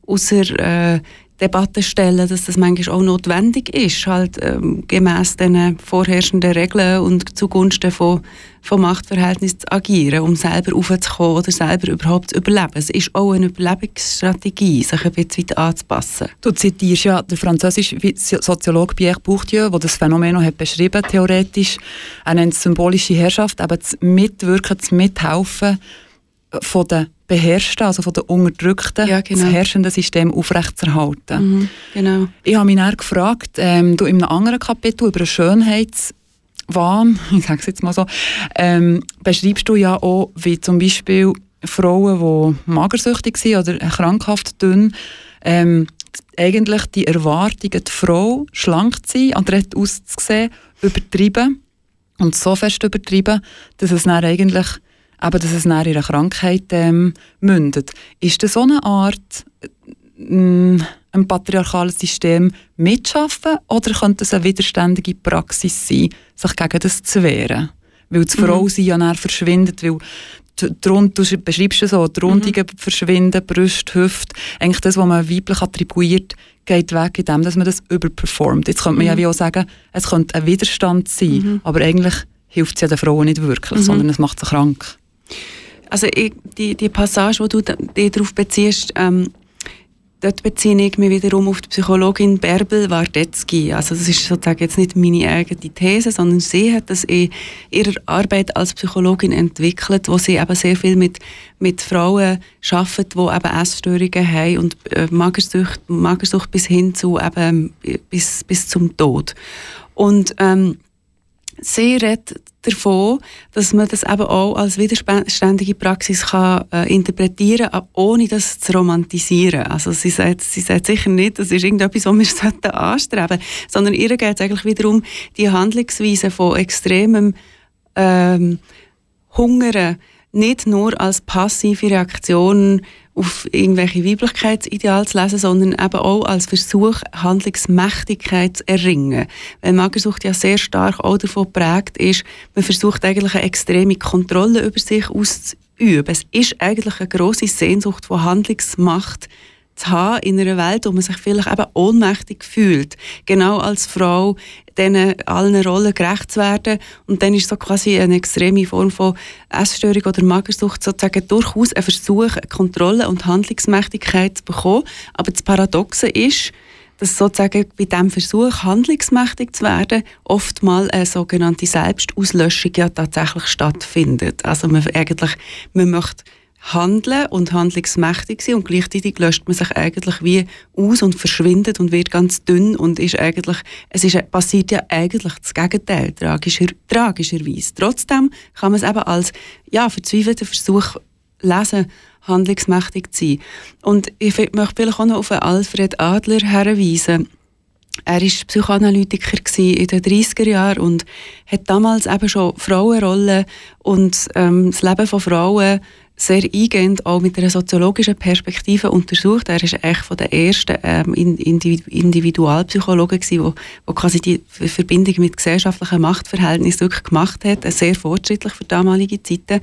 außer äh, Debatte stellen, dass das manchmal auch notwendig ist, halt ähm, gemäß den vorherrschenden Regeln und zugunsten von, von Machtverhältnissen zu agieren, um selber aufzukommen oder selber überhaupt zu überleben. Es ist auch eine Überlebensstrategie, sich ein bisschen anzupassen. Du zitierst ja den französischen Soziologen Pierre Bourdieu, der das Phänomen hat beschrieben theoretisch. Er nennt symbolische Herrschaft, aber das Mitwirken, das Mithelfen von den Beherrschten, also von den Unterdrückten, ja, genau. das herrschende System aufrechtzuerhalten. Mhm, genau. Ich habe mich dann gefragt, ähm, du in einem anderen Kapitel über Schönheitswahn, ich sage es jetzt mal so, ähm, beschreibst du ja auch, wie zum Beispiel Frauen, die magersüchtig sind oder krankhaft dünn, ähm, eigentlich die Erwartungen, die Frau schlank zu sein, adrett auszusehen, übertrieben und so fest übertrieben, dass es dann eigentlich aber dass es nach ihrer Krankheit ähm, mündet. Ist das so eine Art, äh, ein patriarchales System mitschaffen oder könnte es eine widerständige Praxis sein, sich gegen das zu wehren? Weil das mhm. Frausein ja dann verschwindet, weil du beschreibst es so, die Rundungen mhm. verschwinden, Brust, Hüfte, eigentlich das, was man weiblich attribuiert, geht weg, indem dass man das überperformt. Jetzt könnte man mhm. ja wie auch sagen, es könnte ein Widerstand sein, mhm. aber eigentlich hilft es ja den Frauen nicht wirklich, mhm. sondern es macht sie krank. Also ich, die, die Passage, wo du dich darauf beziehst, ähm, dort beziehe ich mich wiederum auf die Psychologin Bärbel Wardetzky. Also das ist sozusagen jetzt nicht meine eigene These, sondern sie hat das in ihrer Arbeit als Psychologin entwickelt, wo sie eben sehr viel mit, mit Frauen arbeitet, die eben Essstörungen haben und äh, Magersucht, Magersucht bis hin zu eben bis, bis zum Tod. Und ähm, sie redet davon, dass man das eben auch als widerständige Praxis kann, äh, interpretieren kann, ohne das zu romantisieren. Also sie sagt, sie sagt sicher nicht, das ist irgendetwas, was wir anstreben sollten, sondern ihr geht es eigentlich wiederum die Handlungsweise von extremem ähm, Hungern nicht nur als passive Reaktion auf irgendwelche Weiblichkeitsideale zu lesen, sondern eben auch als Versuch, Handlungsmächtigkeit zu erringen. Weil Magersucht ja sehr stark auch davon geprägt ist, man versucht eigentlich eine extreme Kontrolle über sich auszuüben. Es ist eigentlich eine grosse Sehnsucht von Handlungsmacht zu haben in einer Welt, wo man sich vielleicht eben ohnmächtig fühlt. Genau als Frau diesen allen Rollen gerecht zu werden. Und dann ist so quasi eine extreme Form von Essstörung oder Magersucht sozusagen durchaus ein Versuch, Kontrolle und Handlungsmächtigkeit zu bekommen. Aber das Paradoxe ist, dass sozusagen bei diesem Versuch, handlungsmächtig zu werden, oft mal eine sogenannte Selbstauslöschung ja tatsächlich stattfindet. Also man eigentlich, man möchte handeln und handlungsmächtig sein und gleichzeitig löscht man sich eigentlich wie aus und verschwindet und wird ganz dünn und ist eigentlich, es ist, passiert ja eigentlich das Gegenteil, tragischer, tragischerweise. Trotzdem kann man es eben als, ja, verzweifelten Versuch lesen, handlungsmächtig zu sein. Und ich möchte vielleicht auch noch auf Alfred Adler herweisen. Er war Psychoanalytiker in den 30er Jahren und hat damals eben schon Frauenrollen und ähm, das Leben von Frauen sehr eingehend auch mit einer soziologischen Perspektive untersucht. Er ist eigentlich von den ersten ähm, Individualpsychologen gewesen, wo quasi die Verbindung mit gesellschaftlichen Machtverhältnissen wirklich gemacht hat, sehr fortschrittlich für damalige Zeiten.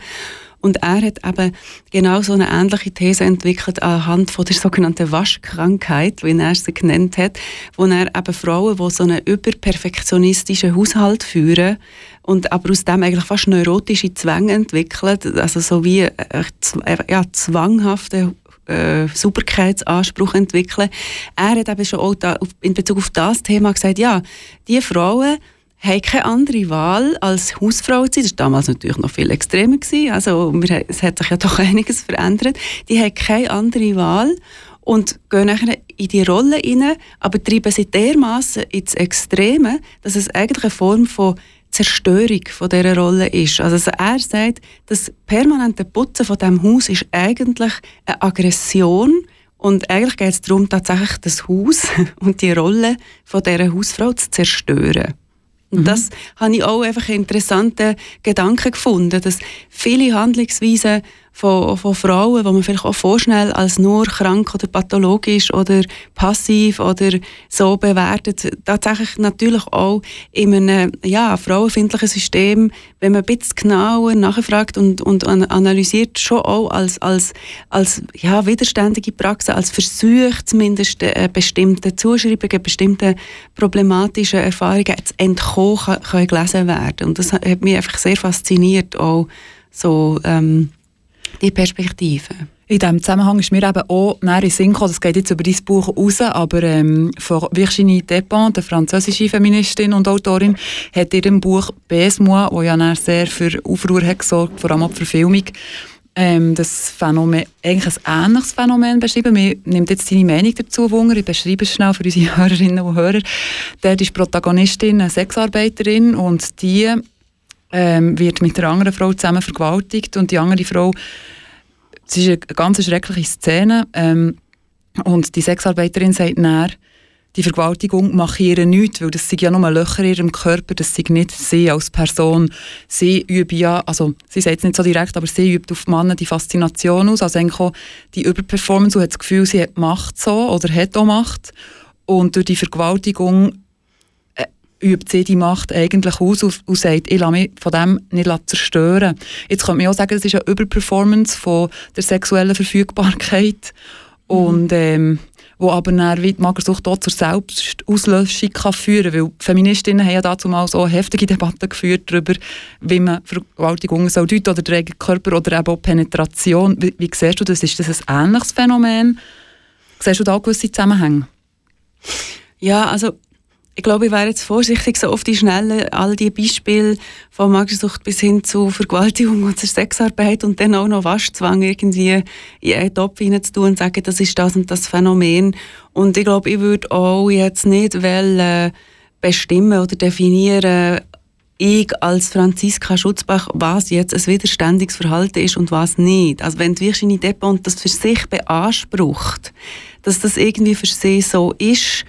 Und er hat eben genau so eine ähnliche These entwickelt anhand von der sogenannten Waschkrankheit, wie er sie genannt hat, wo er eben Frauen, die so einen überperfektionistischen Haushalt führen und aber aus dem eigentlich fast neurotische Zwänge entwickelt, also so wie äh, äh ja, zwanghafte äh, Sauberkeitsanspruch entwickeln. Er hat eben schon auch da, in Bezug auf das Thema gesagt, ja, die Frauen haben keine andere Wahl als Hausfrau zu sein. Das war damals natürlich noch viel extremer. Gewesen. Also, wir, es hat sich ja doch einiges verändert. Die haben keine andere Wahl und gehen nachher in die Rolle rein, aber treiben sie dermaßen ins Extreme, dass es eigentlich eine Form von Zerstörung von dieser Rolle ist. Also er sagt, das permanente Putzen von diesem Haus ist eigentlich eine Aggression und eigentlich geht es darum, tatsächlich das Haus und die Rolle von dieser Hausfrau zu zerstören. Und mhm. das habe ich auch einfach einen interessanten Gedanken gefunden, dass viele Handlungsweisen von, von Frauen, die man vielleicht auch vorschnell als nur krank oder pathologisch oder passiv oder so bewertet, tatsächlich natürlich auch in einem ja, frauenfindlichen System, wenn man ein bisschen genauer nachfragt und, und analysiert, schon auch als, als, als ja, widerständige Praxis, als Versuch zumindest äh, bestimmte Zuschreibungen, bestimmte problematische Erfahrungen zu entkommen, können gelesen werden. Und das hat mich einfach sehr fasziniert, auch so ähm, die Perspektive. In diesem Zusammenhang ist mir eben auch näher in Sinn gekommen, das geht jetzt über dein Buch raus, aber ähm, von Virginie Despentes, der französische Feministin und Autorin, hat in ihrem Buch «Besmois», wo ja sehr für Aufruhr hat gesorgt, vor allem auch die Verfilmung, ähm, das Phänomen, eigentlich ein ähnliches Phänomen beschrieben. Mir nimmt jetzt deine Meinung dazu Wunder. Ich beschreibe es schnell für unsere Hörerinnen und Hörer. Dort ist Protagonistin eine Sexarbeiterin und die ähm, wird mit einer anderen Frau zusammen vergewaltigt und die andere Frau es ist eine ganz schreckliche Szene. Ähm, und die Sexarbeiterin sagt dann, die Vergewaltigung mache ihr nichts, weil das sind ja nur Löcher in ihrem Körper, das sind nicht sie als Person. Sie übt ja, also sie sagt es nicht so direkt, aber sie übt auf Männer die Faszination aus, also eigentlich auch die Überperformance und hat das Gefühl, sie hat Macht so oder hat auch Macht. Und durch die Vergewaltigung übt sie die Macht eigentlich aus und, und sagt, ich lasse mich von dem nicht zerstören. Jetzt könnte man auch sagen, es ist eine Überperformance von der sexuellen Verfügbarkeit mhm. und ähm, wo aber dann wie die Magersucht auch zur Selbstauslöschung kann führen kann. Weil Feministinnen haben ja dazu mal so heftige Debatten geführt darüber, wie man Vergewaltigungen soll deuten oder den Körper oder eben auch Penetration. Wie, wie siehst du das? Ist das ein ähnliches Phänomen? Siehst du da gewisse Zusammenhänge? Ja, also ich glaube, ich wäre jetzt vorsichtig, so auf die Schnelle all die Beispiele von Magersucht bis hin zu Vergewaltigung und Sexarbeit und dann auch noch Waschzwang irgendwie in einen Topf tun und sagen, das ist das und das Phänomen. Und ich glaube, ich würde auch jetzt nicht wollen, bestimmen oder definieren, ich als Franziska Schutzbach, was jetzt ein widerständiges Verhalten ist und was nicht. Also wenn die Virginie Despont das für sich beansprucht, dass das irgendwie für sie so ist,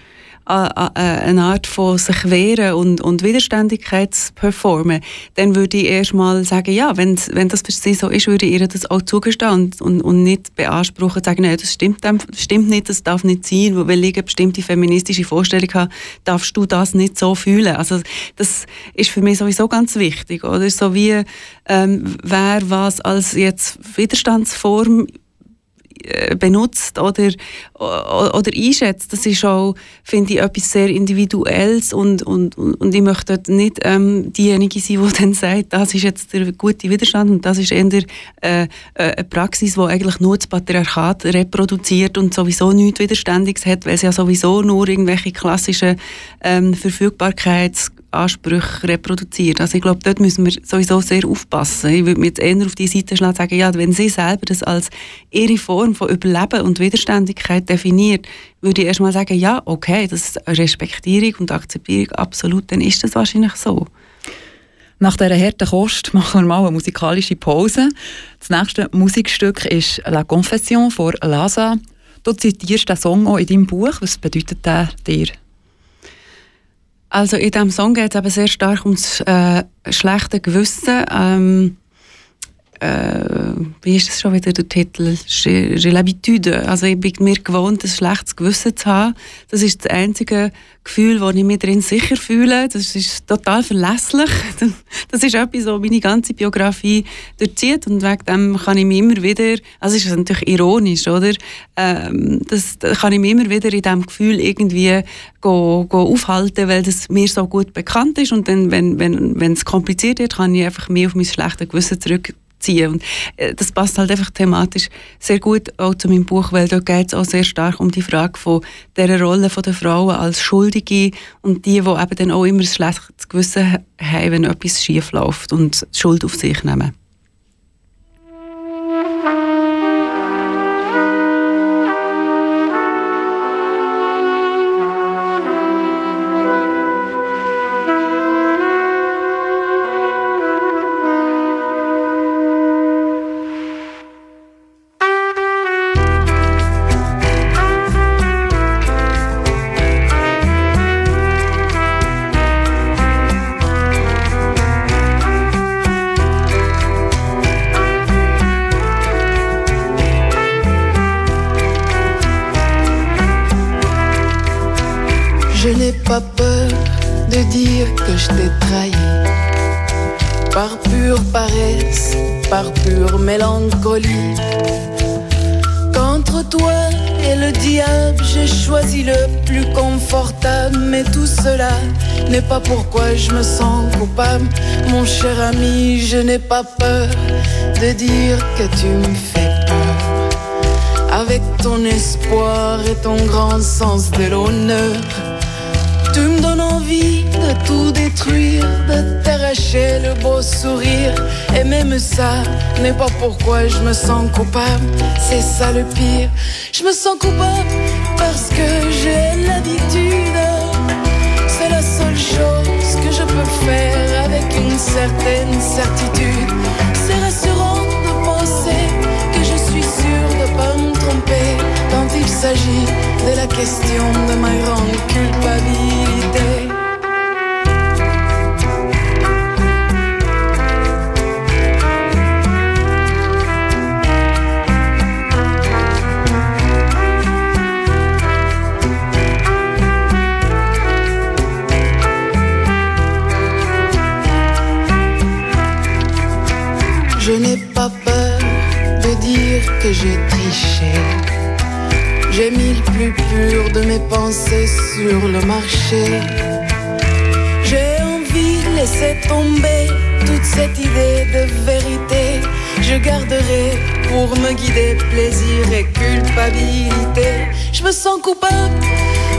eine Art von sich wehren und, und Widerständigkeit zu performen, dann würde ich erstmal sagen, ja, wenn, wenn das für sie so ist, würde ich ihr das auch zugestehen und, und, und nicht beanspruchen, sagen, nein, das stimmt, stimmt nicht, das darf nicht sein, weil ich eine bestimmte feministische Vorstellung habe, darfst du das nicht so fühlen. Also das ist für mich sowieso ganz wichtig, oder? So wie, ähm, wer was als jetzt Widerstandsform benutzt oder, oder einschätzt, das ist auch, finde ich, etwas sehr Individuelles und, und, und ich möchte dort nicht ähm, diejenige sein, die dann sagt, das ist jetzt der gute Widerstand und das ist eher äh, äh, eine Praxis, die eigentlich nur das Patriarchat reproduziert und sowieso nichts Widerständiges hat, weil es ja sowieso nur irgendwelche klassischen ähm, Verfügbarkeits- Ansprüche reproduziert. Also ich glaube, dort müssen wir sowieso sehr aufpassen. Ich würde mir jetzt eher auf die Seite schlagen sagen, ja, wenn sie selber das als ihre Form von Überleben und Widerständigkeit definiert, würde ich erstmal sagen, ja, okay, das ist Respektierung und Akzeptierung, absolut, dann ist das wahrscheinlich so. Nach dieser harten Kost machen wir mal eine musikalische Pause. Das nächste Musikstück ist La Confession von Laza. Du zitierst den Song auch in deinem Buch. Was bedeutet der dir? Also in diesem Song geht es eben sehr stark ums äh, schlechte Gewissen. Ähm, äh, wie ist das schon wieder der Titel? J'ai l'habitude. Also ich bin mir gewohnt, ein schlechtes Gewissen zu haben. Das ist das einzige Gefühl, wo ich mich drin sicher fühle. Das ist total verlässlich. Das ist etwas, was meine ganze Biografie durchzieht und wegen dem kann ich mich immer wieder, also ist natürlich ironisch, oder? Ähm, das, das kann ich mich immer wieder in diesem Gefühl irgendwie go, go aufhalten, weil das mir so gut bekannt ist und dann, wenn, wenn, wenn es kompliziert wird, kann ich einfach mehr auf mein schlechtes Gewissen zurück ziehen. Und äh, das passt halt einfach thematisch sehr gut auch zu meinem Buch, weil dort geht es auch sehr stark um die Frage von der Rolle der Frauen als Schuldige und die, die eben dann auch immer ein schlechtes Gewissen haben, wenn etwas schief läuft und Schuld auf sich nehmen. Pas pourquoi je me sens coupable. Mon cher ami, je n'ai pas peur de dire que tu me fais peur. Avec ton espoir et ton grand sens de l'honneur, tu me donnes envie de tout détruire, de t'arracher le beau sourire. Et même ça n'est pas pourquoi je me sens coupable, c'est ça le pire. Je me sens coupable parce que j'ai l'habitude chose que je peux faire avec une certaine certitude. C'est rassurant de penser que je suis sûr de pas me tromper quand il s'agit de la question de ma grande culpabilité. Que j'ai triché. J'ai mis le plus pur de mes pensées sur le marché. J'ai envie de laisser tomber toute cette idée de vérité. Je garderai pour me guider plaisir et culpabilité. Je me sens coupable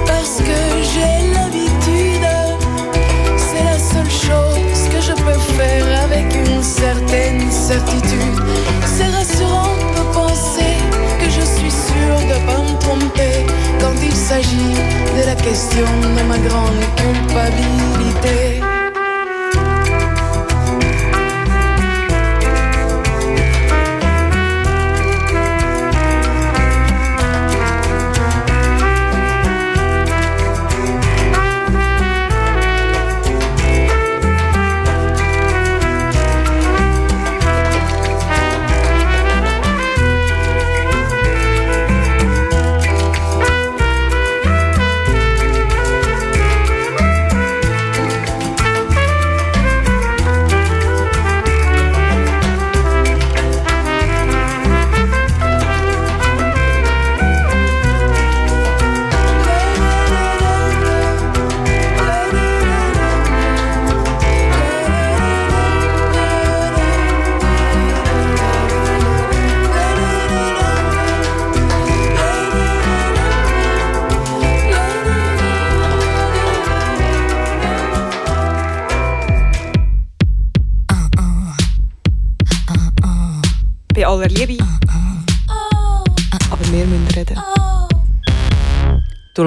parce que j'ai l'habitude. C'est la seule chose que je peux faire avec une certaine certitude. C'est rassurant sûr de pas me tromper quand il s'agit de la question de ma grande culpabilité.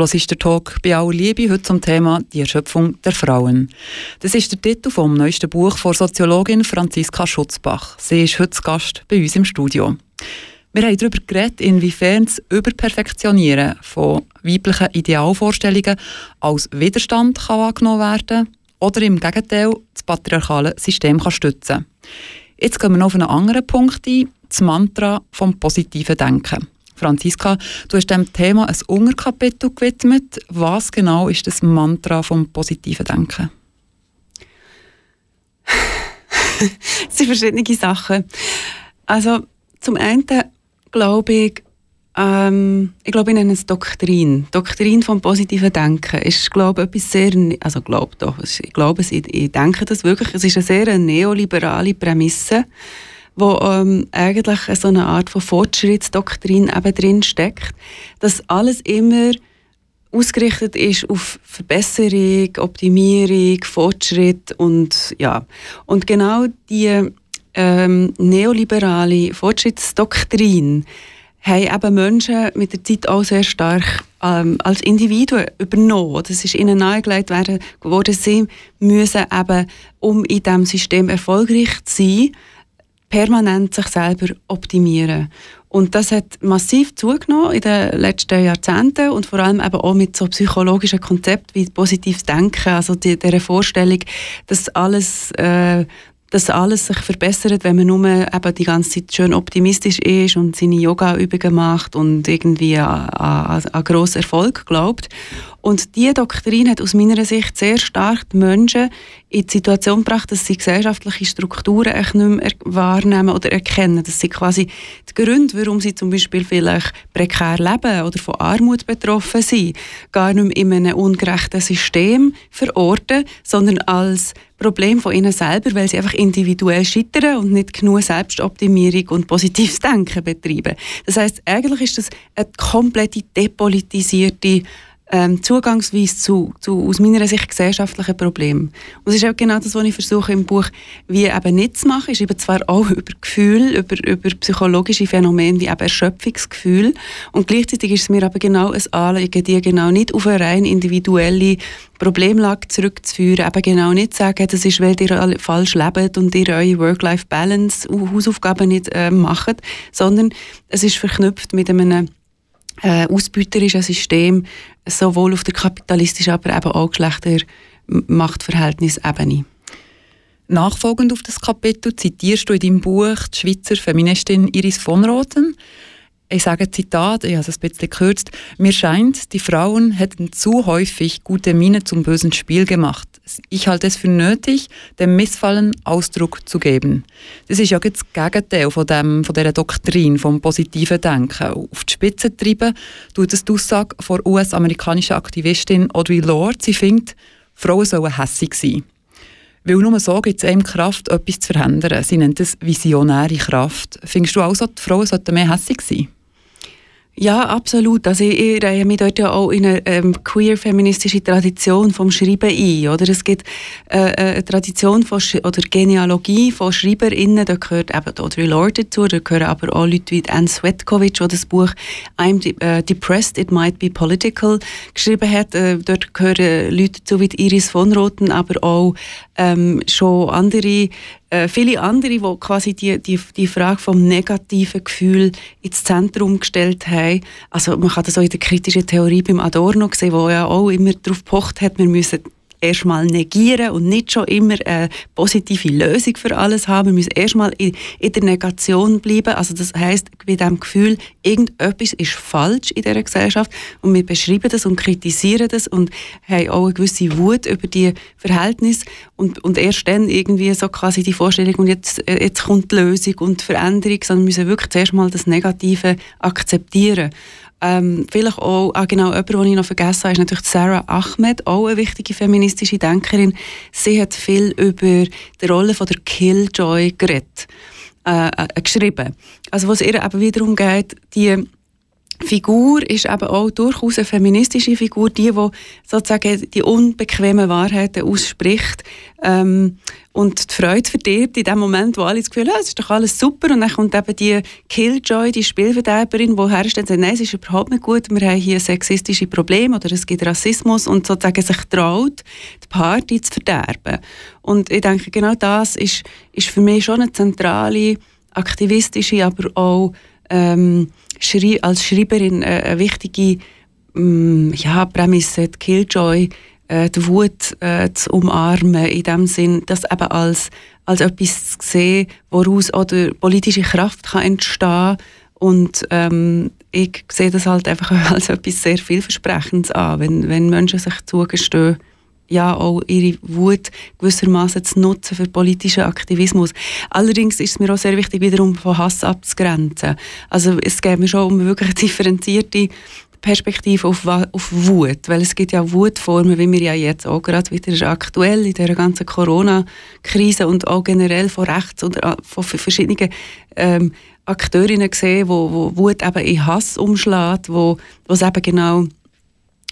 Du hörst den Talk bei aller Liebe heute zum Thema die Erschöpfung der Frauen. Das ist der Titel vom neuesten Buch von Soziologin Franziska Schutzbach. Sie ist heute Gast bei uns im Studio. Wir haben darüber geredet, inwiefern das Überperfektionieren von weiblichen Idealvorstellungen als Widerstand kann angenommen werden oder im Gegenteil das patriarchale System kann stützen Jetzt gehen wir noch auf einen anderen Punkt ein, das Mantra vom positiven Denken. Franziska, du hast dem Thema ein Unterkapitel gewidmet. Was genau ist das Mantra vom positiven Denken? es sind verschiedene Sachen. Also zum einen glaube ich, ähm, ich glaube, ich nenne es Doktrin. Doktrin vom positiven Denken ist, glaube ich, etwas sehr, also glaube doch, ich glaube ich denke das wirklich, es ist eine sehr neoliberale Prämisse, wo ähm, eigentlich so eine Art von Fortschrittsdoktrin eben drin steckt, dass alles immer ausgerichtet ist auf Verbesserung, Optimierung, Fortschritt und ja und genau die ähm, neoliberale Fortschrittsdoktrin haben eben Menschen mit der Zeit auch sehr stark ähm, als Individuen übernommen. Das ist ihnen nahegelegt worden, sie müssen eben, um in diesem System erfolgreich zu sein, permanent sich selber optimieren. Und das hat massiv zugenommen in den letzten Jahrzehnten und vor allem eben auch mit so psychologischen Konzepten wie positives Denken, also die, der Vorstellung, dass alles äh, dass alles sich verbessert, wenn man nur eben die ganze Zeit schön optimistisch ist und seine Yoga-Übungen macht und irgendwie an, an, an grossen Erfolg glaubt. Und diese Doktrin hat aus meiner Sicht sehr stark die Menschen in die Situation gebracht, dass sie gesellschaftliche Strukturen echt nicht mehr wahrnehmen oder erkennen. Dass sie quasi die Gründe, warum sie zum Beispiel vielleicht prekär leben oder von Armut betroffen sind, gar nicht mehr in einem ungerechten System verorten, sondern als Problem von ihnen selber, weil sie einfach individuell scheitern und nicht genug Selbstoptimierung und positives Denken betreiben. Das heißt, eigentlich ist das eine komplette depolitisierte ähm, Zugangsweise zu, zu, aus meiner Sicht, gesellschaftlichen Problemen. Und das ist auch genau das, was ich versuche im Buch wie eben nicht zu machen. Ich schreibe zwar auch über Gefühl, über, über psychologische Phänomene wie eben Erschöpfungsgefühl und gleichzeitig ist es mir aber genau ein Anliegen, die genau nicht auf eine rein individuelle Problemlage zurückzuführen, eben genau nicht sagen, das ist, weil ihr alle falsch lebt und ihr eure Work-Life-Balance, Hausaufgaben nicht äh, macht, sondern es ist verknüpft mit einem äh, ausbeuterischen System, sowohl auf der kapitalistischen, aber eben auch Geschlechtermachtverhältnisebene. Nachfolgend auf das Kapitel zitierst du in deinem Buch die Schweizer Feministin Iris von Roten. Ich sage Zitat, ich habe es ein bisschen gekürzt. Mir scheint, die Frauen hätten zu häufig gute Miene zum bösen Spiel gemacht. Ich halte es für nötig, dem Missfallen Ausdruck zu geben. Das ist ja das Gegenteil von, dem, von dieser Doktrin vom positiven Denken. Auf die Spitze treiben tut es die Aussage von US-amerikanischen Aktivistin Audre Lorde. Sie findet, Frauen sollen hässig sein. Weil nur so gibt es einem Kraft, etwas zu verändern. Sie nennt es visionäre Kraft. Findest du auch so, die Frauen sollten mehr hässig sein? Ja, absolut. Also ich, ich reihe mich dort ja auch in eine ähm, queer-feministische Tradition vom Schreiben ein. Oder? Es gibt äh, äh eine Tradition von oder Genealogie von SchreiberInnen, da gehört eben Audre Lorde dazu, da gehören aber auch Leute wie Anne Svetkovic, die das Buch «I'm de uh, Depressed, It Might Be Political» geschrieben hat. Äh, dort gehören Leute dazu wie Iris von Roten, aber auch ähm, schon andere äh, viele andere, die quasi die, die, die Frage vom negativen Gefühl ins Zentrum gestellt haben. Also man kann das auch in der kritischen Theorie beim Adorno sehen, wo ja auch immer darauf pocht hat, wir müssen erstmal negieren und nicht schon immer eine positive Lösung für alles haben. Wir müssen erstmal in, in der Negation bleiben. Also das heißt, bei dem Gefühl, irgendetwas ist falsch in dieser Gesellschaft und wir beschreiben das und kritisieren das und haben auch eine gewisse Wut über die Verhältnisse und, und erst dann irgendwie so quasi die Vorstellung und jetzt, jetzt kommt die Lösung und die Veränderung, sondern wir müssen wirklich zuerst mal das Negative akzeptieren. Ähm, vielleicht auch, ah, genau, jemand, den ich noch vergessen habe, ist natürlich Sarah Ahmed, auch eine wichtige feministische Denkerin. Sie hat viel über die Rolle von der Killjoy geredet, äh, äh, geschrieben. Also, was ihr eben wiederum geht, die Figur ist eben auch durchaus eine feministische Figur, die, die sozusagen die unbequemen Wahrheiten ausspricht. Ähm, und die Freude verdirbt in dem Moment, wo alle das Gefühl haben, es ist doch alles super. Und dann kommt eben die Killjoy, die Spielverderberin, die herstellt und sagt, nein, es ist überhaupt nicht gut, wir haben hier sexistische Probleme oder es gibt Rassismus und sozusagen sich traut, die Party zu verderben. Und ich denke, genau das ist, ist für mich schon eine zentrale, aktivistische, aber auch ähm, Schri als Schreiberin äh, eine wichtige ähm, ja, Prämisse, die Killjoy, äh, die Wut äh, zu umarmen, in dem Sinn, das eben als, als etwas zu sehen, woraus auch politische Kraft kann entstehen und ähm, ich sehe das halt einfach als etwas sehr vielversprechendes an, wenn, wenn Menschen sich zugestehen, ja auch ihre Wut gewissermaßen zu nutzen für politischen Aktivismus. Allerdings ist es mir auch sehr wichtig, wiederum von Hass abzugrenzen. Also es geht mir schon um wirklich differenzierte Perspektive auf, auf Wut, weil es gibt ja Wutformen, wie wir ja jetzt auch gerade wieder aktuell in der ganzen Corona-Krise und auch generell von rechts oder äh, von verschiedenen ähm, Akteurinnen sehen, wo, wo Wut eben in Hass umschlägt, wo, wo es eben genau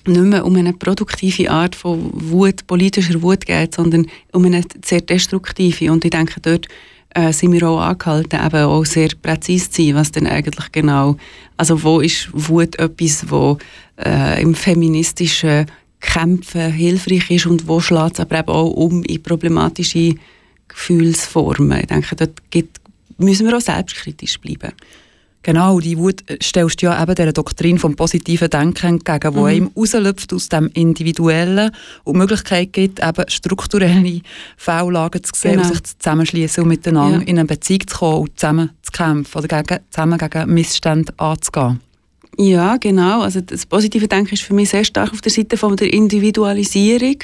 nicht mehr um eine produktive Art von Wut, politischer Wut geht, sondern um eine sehr destruktive. Und ich denke, dort äh, sind wir auch angehalten, eben auch sehr präzise zu sein, was denn eigentlich genau, also wo ist Wut etwas, wo äh, im feministischen Kämpfen hilfreich ist und wo schlägt es aber eben auch um in problematische Gefühlsformen. Ich denke, dort gibt, müssen wir auch selbstkritisch bleiben. Genau, die Wut äh, stellst du ja eben der Doktrin vom positiven Denken entgegen, wo mhm. einem rauslöpft aus dem Individuellen und die Möglichkeit gibt, eben strukturelle Fehllagen zu sehen genau. und sich zusammenschließen und miteinander ja. in eine Beziehung zu kommen und zusammen zu kämpfen oder gegen, zusammen gegen Missstände anzugehen. Ja, genau. Also das positive Denken ist für mich sehr stark auf der Seite von der Individualisierung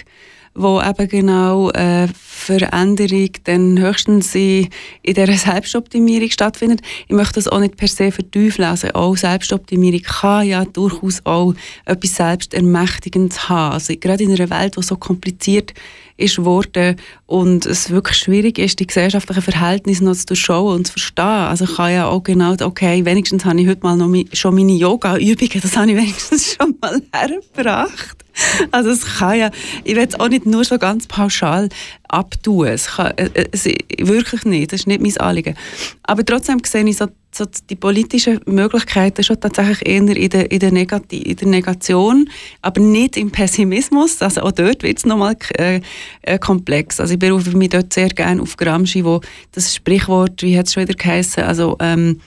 wo eben genau äh, Veränderung dann höchstens in, in dieser Selbstoptimierung stattfindet. Ich möchte das auch nicht per se verteufeln. Also auch Selbstoptimierung kann ja durchaus auch etwas Selbstermächtigendes haben. Also gerade in einer Welt, die so kompliziert ist geworden und es wirklich schwierig ist, die gesellschaftlichen Verhältnisse noch zu durchschauen und zu verstehen. Also ich kann ja auch genau, okay, wenigstens habe ich heute mal noch schon meine Yoga-Übungen, das habe ich wenigstens schon mal hergebracht. Also es kann ja, ich will es auch nicht nur so ganz pauschal abtun. Es kann, äh, äh, es, wirklich nicht, das ist nicht mein Anliegen. Aber trotzdem sehe ich so, so die politischen Möglichkeiten schon tatsächlich eher in der, in der, in der Negation, aber nicht im Pessimismus. Also auch dort wird es nochmal äh, äh, komplex. Also ich berufe mich dort sehr gerne auf Gramsci, wo das Sprichwort, wie hat es schon wieder geheißen, also ähm,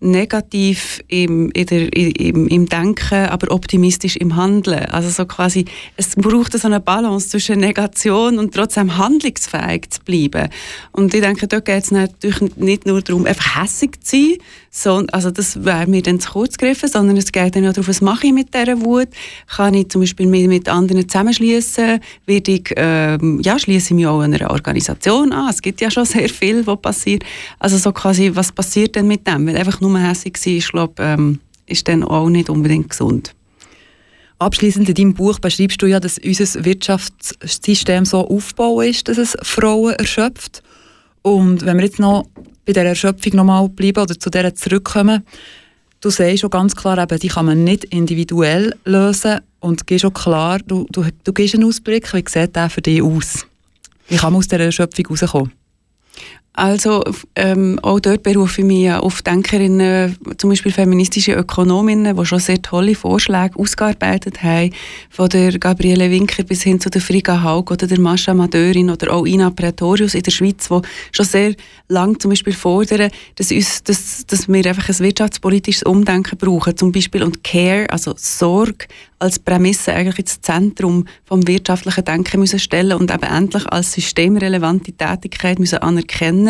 negativ im, der, im, im, Denken, aber optimistisch im Handeln. Also so quasi, es braucht so eine Balance zwischen Negation und trotzdem handlungsfähig zu bleiben. Und ich denke, da geht es natürlich nicht nur darum, einfach hässig zu sein, so, also das wäre mir dann zu kurz gegriffen, sondern es geht dann auch darum, was mache ich mit dieser Wut? Kann ich zum Beispiel mich mit anderen zusammenschließen? Werde ich, ähm, ja, schließe ich mich auch einer Organisation an? Es gibt ja schon sehr viel, was passiert. Also so quasi, was passiert denn mit dem? Weil einfach nur sein, ich glaube, ähm, ist dann auch nicht unbedingt gesund. Abschließend in deinem Buch beschreibst du ja, dass unser Wirtschaftssystem so aufgebaut ist, dass es Frauen erschöpft. Und wenn wir jetzt noch bei dieser Erschöpfung nochmal bleiben oder zu der zurückkommen. Du siehst schon ganz klar, eben, die kann man nicht individuell lösen und gehst schon klar, du, du, du gehst einen Ausblick, wie sieht der für dich aus? Wie kann man aus dieser Erschöpfung rauskommen? Also ähm, auch dort berufe ich mich auf Denkerinnen, zum Beispiel feministische Ökonominnen, die schon sehr tolle Vorschläge ausgearbeitet haben, von der Gabriele Winker bis hin zu der Friga Haug oder der Mascha Madeurin oder auch Ina Pretorius in der Schweiz, die schon sehr lang zum Beispiel fordern, dass, uns, dass, dass wir einfach ein wirtschaftspolitisches Umdenken brauchen, zum Beispiel und Care, also Sorge als Prämisse eigentlich ins Zentrum vom wirtschaftlichen Denken müssen stellen und eben endlich als systemrelevante Tätigkeit müssen anerkennen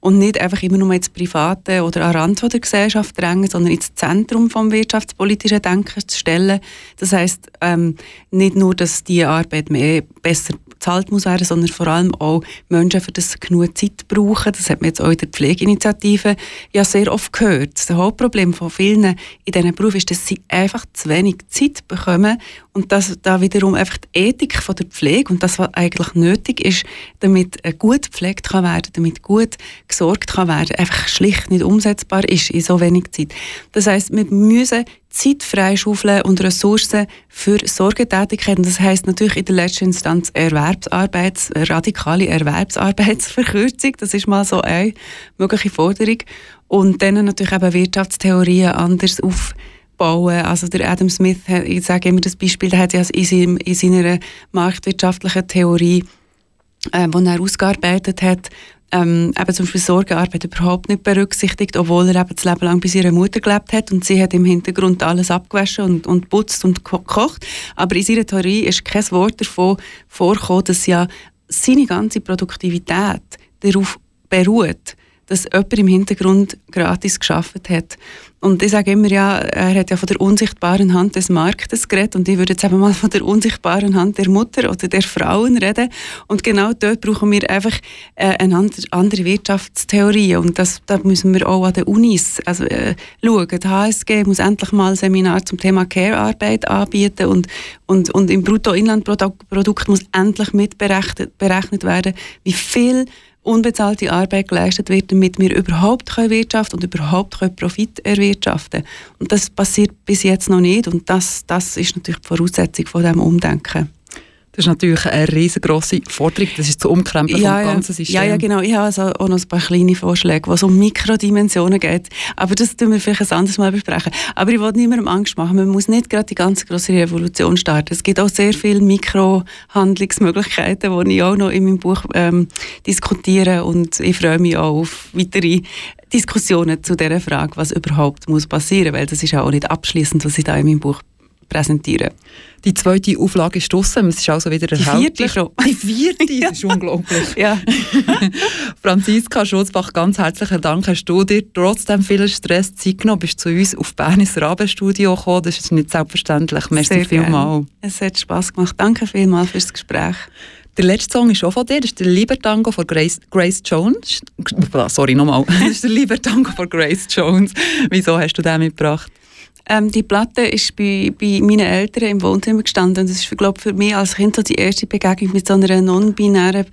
und nicht einfach immer nur ins Private oder an Rand der Gesellschaft drängen, sondern ins Zentrum vom wirtschaftspolitischen Denken zu stellen. Das heißt ähm, nicht nur, dass die Arbeit mehr besser bezahlt muss werden, sondern vor allem auch Menschen für das genug Zeit brauchen. Das hat man jetzt auch in der Pflegeinitiative ja sehr oft gehört. Das Hauptproblem von vielen in diesen Berufen ist, dass sie einfach zu wenig Zeit bekommen und dass da wiederum einfach die Ethik von der Pflege und das, was eigentlich nötig ist, damit gut gepflegt kann werden, damit gut gesorgt kann werden, einfach schlicht nicht umsetzbar ist in so wenig Zeit. Das heißt, wir müssen Zeit freischaufeln und Ressourcen für Sorgetätigkeiten. Das heißt natürlich in der letzten Instanz Erwerbsarbeits, radikale Erwerbsarbeitsverkürzung. Das ist mal so eine mögliche Forderung. Und dann natürlich eben Wirtschaftstheorien anders aufbauen. Also der Adam Smith, ich sage immer das Beispiel, der hat ja in, in seiner marktwirtschaftlichen Theorie, äh, die er ausgearbeitet hat, ähm, eben zum Beispiel Sorgearbeit überhaupt nicht berücksichtigt, obwohl er eben das Leben lang bei ihrer Mutter gelebt hat und sie hat im Hintergrund alles abgewaschen und, und putzt und gekocht. Aber in seiner Theorie ist kein Wort davon vorgekommen, dass ja seine ganze Produktivität darauf beruht, dass jemand im Hintergrund gratis geschafft hat. Und ich sage immer, ja, er hat ja von der unsichtbaren Hand des Marktes geredet und ich würde jetzt eben mal von der unsichtbaren Hand der Mutter oder der Frauen reden. Und genau dort brauchen wir einfach äh, eine andere Wirtschaftstheorie und das, da müssen wir auch an den Unis also, äh, schauen. Die HSG muss endlich mal ein Seminar zum Thema Care-Arbeit anbieten und, und, und im Bruttoinlandprodukt muss endlich mitberechnet berechnet werden, wie viel unbezahlte Arbeit geleistet wird, damit wir überhaupt wirtschaften und überhaupt Profit erwirtschaften können. Und das passiert bis jetzt noch nicht und das, das ist natürlich die Voraussetzung von diesem Umdenken. Das ist natürlich eine riesengroße Forderung. Das ist zu umkrempeln ja, vom ganzen System. Ja, ja, genau. Ich habe also auch noch ein paar kleine Vorschläge, wo es um Mikrodimensionen geht. Aber das tun wir vielleicht ein anderes Mal besprechen. Aber ich wollte niemandem Angst machen. Man muss nicht gerade die ganze große Revolution starten. Es gibt auch sehr viele Mikrohandlungsmöglichkeiten, die ich auch noch in meinem Buch ähm, diskutiere. Und ich freue mich auch auf weitere Diskussionen zu dieser Frage, was überhaupt muss passieren, weil das ist ja auch nicht abschließend, was ich da in meinem Buch präsentieren. Die zweite Auflage ist draussen, es ist also wieder Die vierte schon. Die vierte, das ist unglaublich. ja. Franziska Schutzbach, ganz herzlichen Dank. Hast du dir trotzdem viel Stress Zeit genommen, bist zu uns auf Bern ins Rabenstudio gekommen. Das ist nicht selbstverständlich. Merci vielmals. Es hat Spass gemacht. Danke vielmals fürs Gespräch. Der letzte Song ist auch von dir, das ist der Libertango von Grace, Grace Jones. Sorry, nochmal. Das ist der Libertango von Grace Jones. Wieso hast du den mitgebracht? Ähm, die Platte ist bei, bei meinen Eltern im Wohnzimmer gestanden und das ist glaube für mich als Kind so die erste Begegnung mit so einer non-binären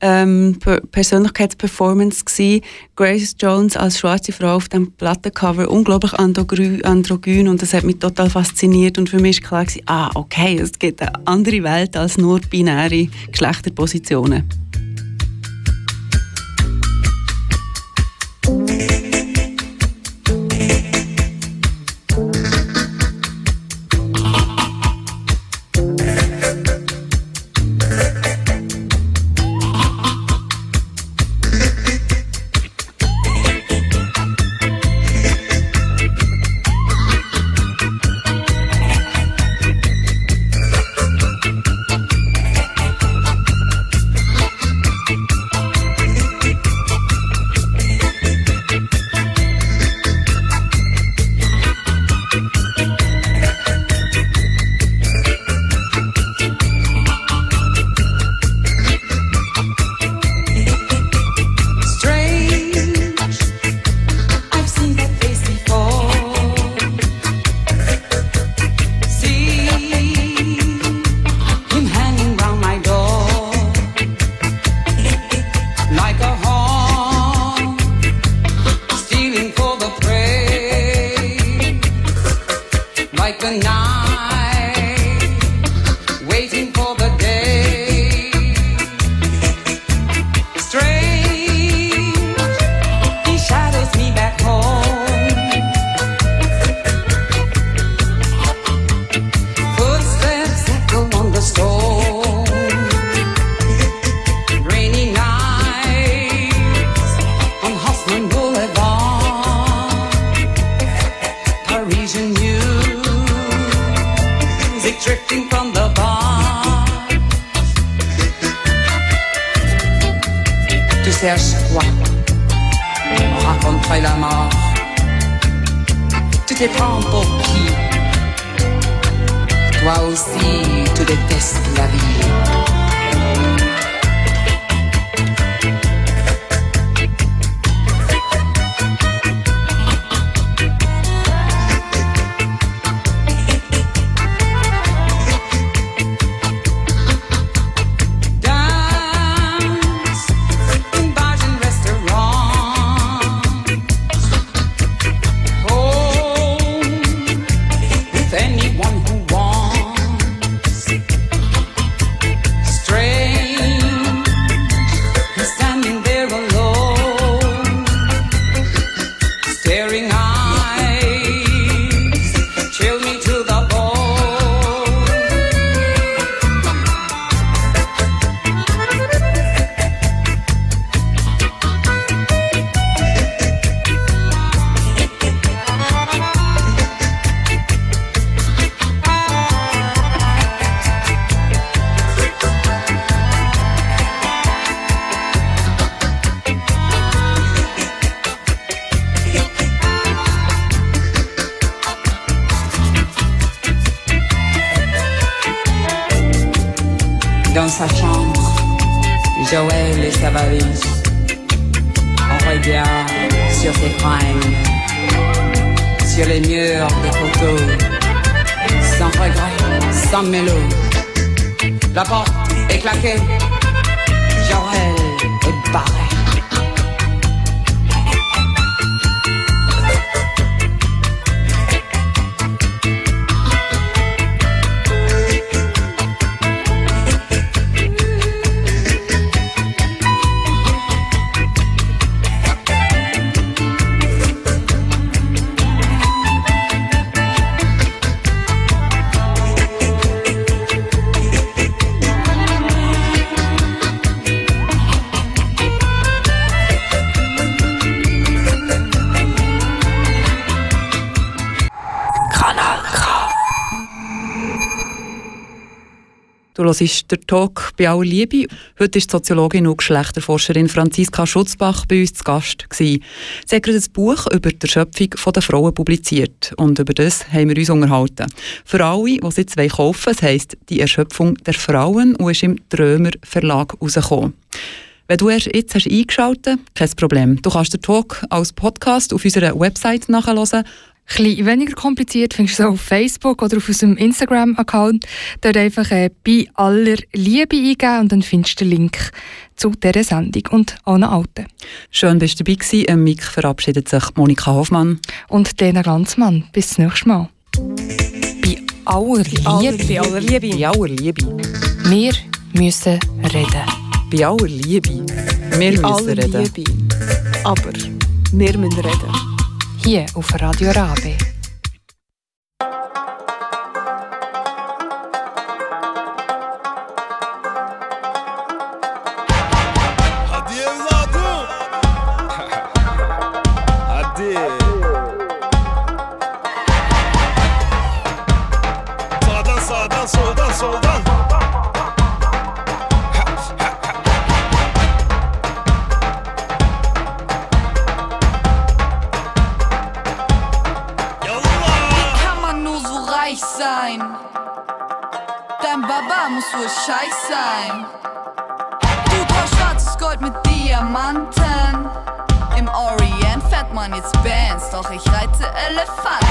ähm, Persönlichkeitsperformance gewesen. Grace Jones als schwarze Frau auf dem Plattencover, unglaublich androgyn und das hat mich total fasziniert und für mich war klar gewesen, ah okay, es gibt eine andere Welt als nur binäre Geschlechterpositionen. cherche quoi la mort. Tu te prends pour qui? Toi aussi, tu détestes la vie. Sans mélo. La porte est claquée, Joël est. Du hörst den Talk bei aller Liebe. Heute ist die Soziologin und Geschlechterforscherin Franziska Schutzbach bei uns zu Gast. Gewesen. Sie hat gerade ein Buch über die Erschöpfung der Frauen publiziert. Und über das haben wir uns unterhalten. Für alle, die es jetzt kaufen wollen, heisst «Die Erschöpfung der Frauen» und ist im Trömer Verlag herausgekommen. Wenn du erst jetzt hast eingeschaltet hast, kein Problem. Du kannst den Talk als Podcast auf unserer Website nachhören Etwas weniger kompliziert findest du es auf Facebook oder auf unserem Instagram-Account. Dort einfach äh, «bei aller Liebe» eingeben und dann findest du den Link zu dieser Sendung und allen alten. Schön, dass du dabei warst. Im Mic verabschiedet sich Monika Hoffmann. Und Lena Glanzmann. Bis zum nächsten Mal. Bei aller Liebe. Bei aller Liebe. Bei aller Liebe. Wir müssen reden. Bei aller Liebe. Wir Bei müssen aller reden. Liebe. Aber wir müssen reden. Hier auf Radio Rabe. have fun.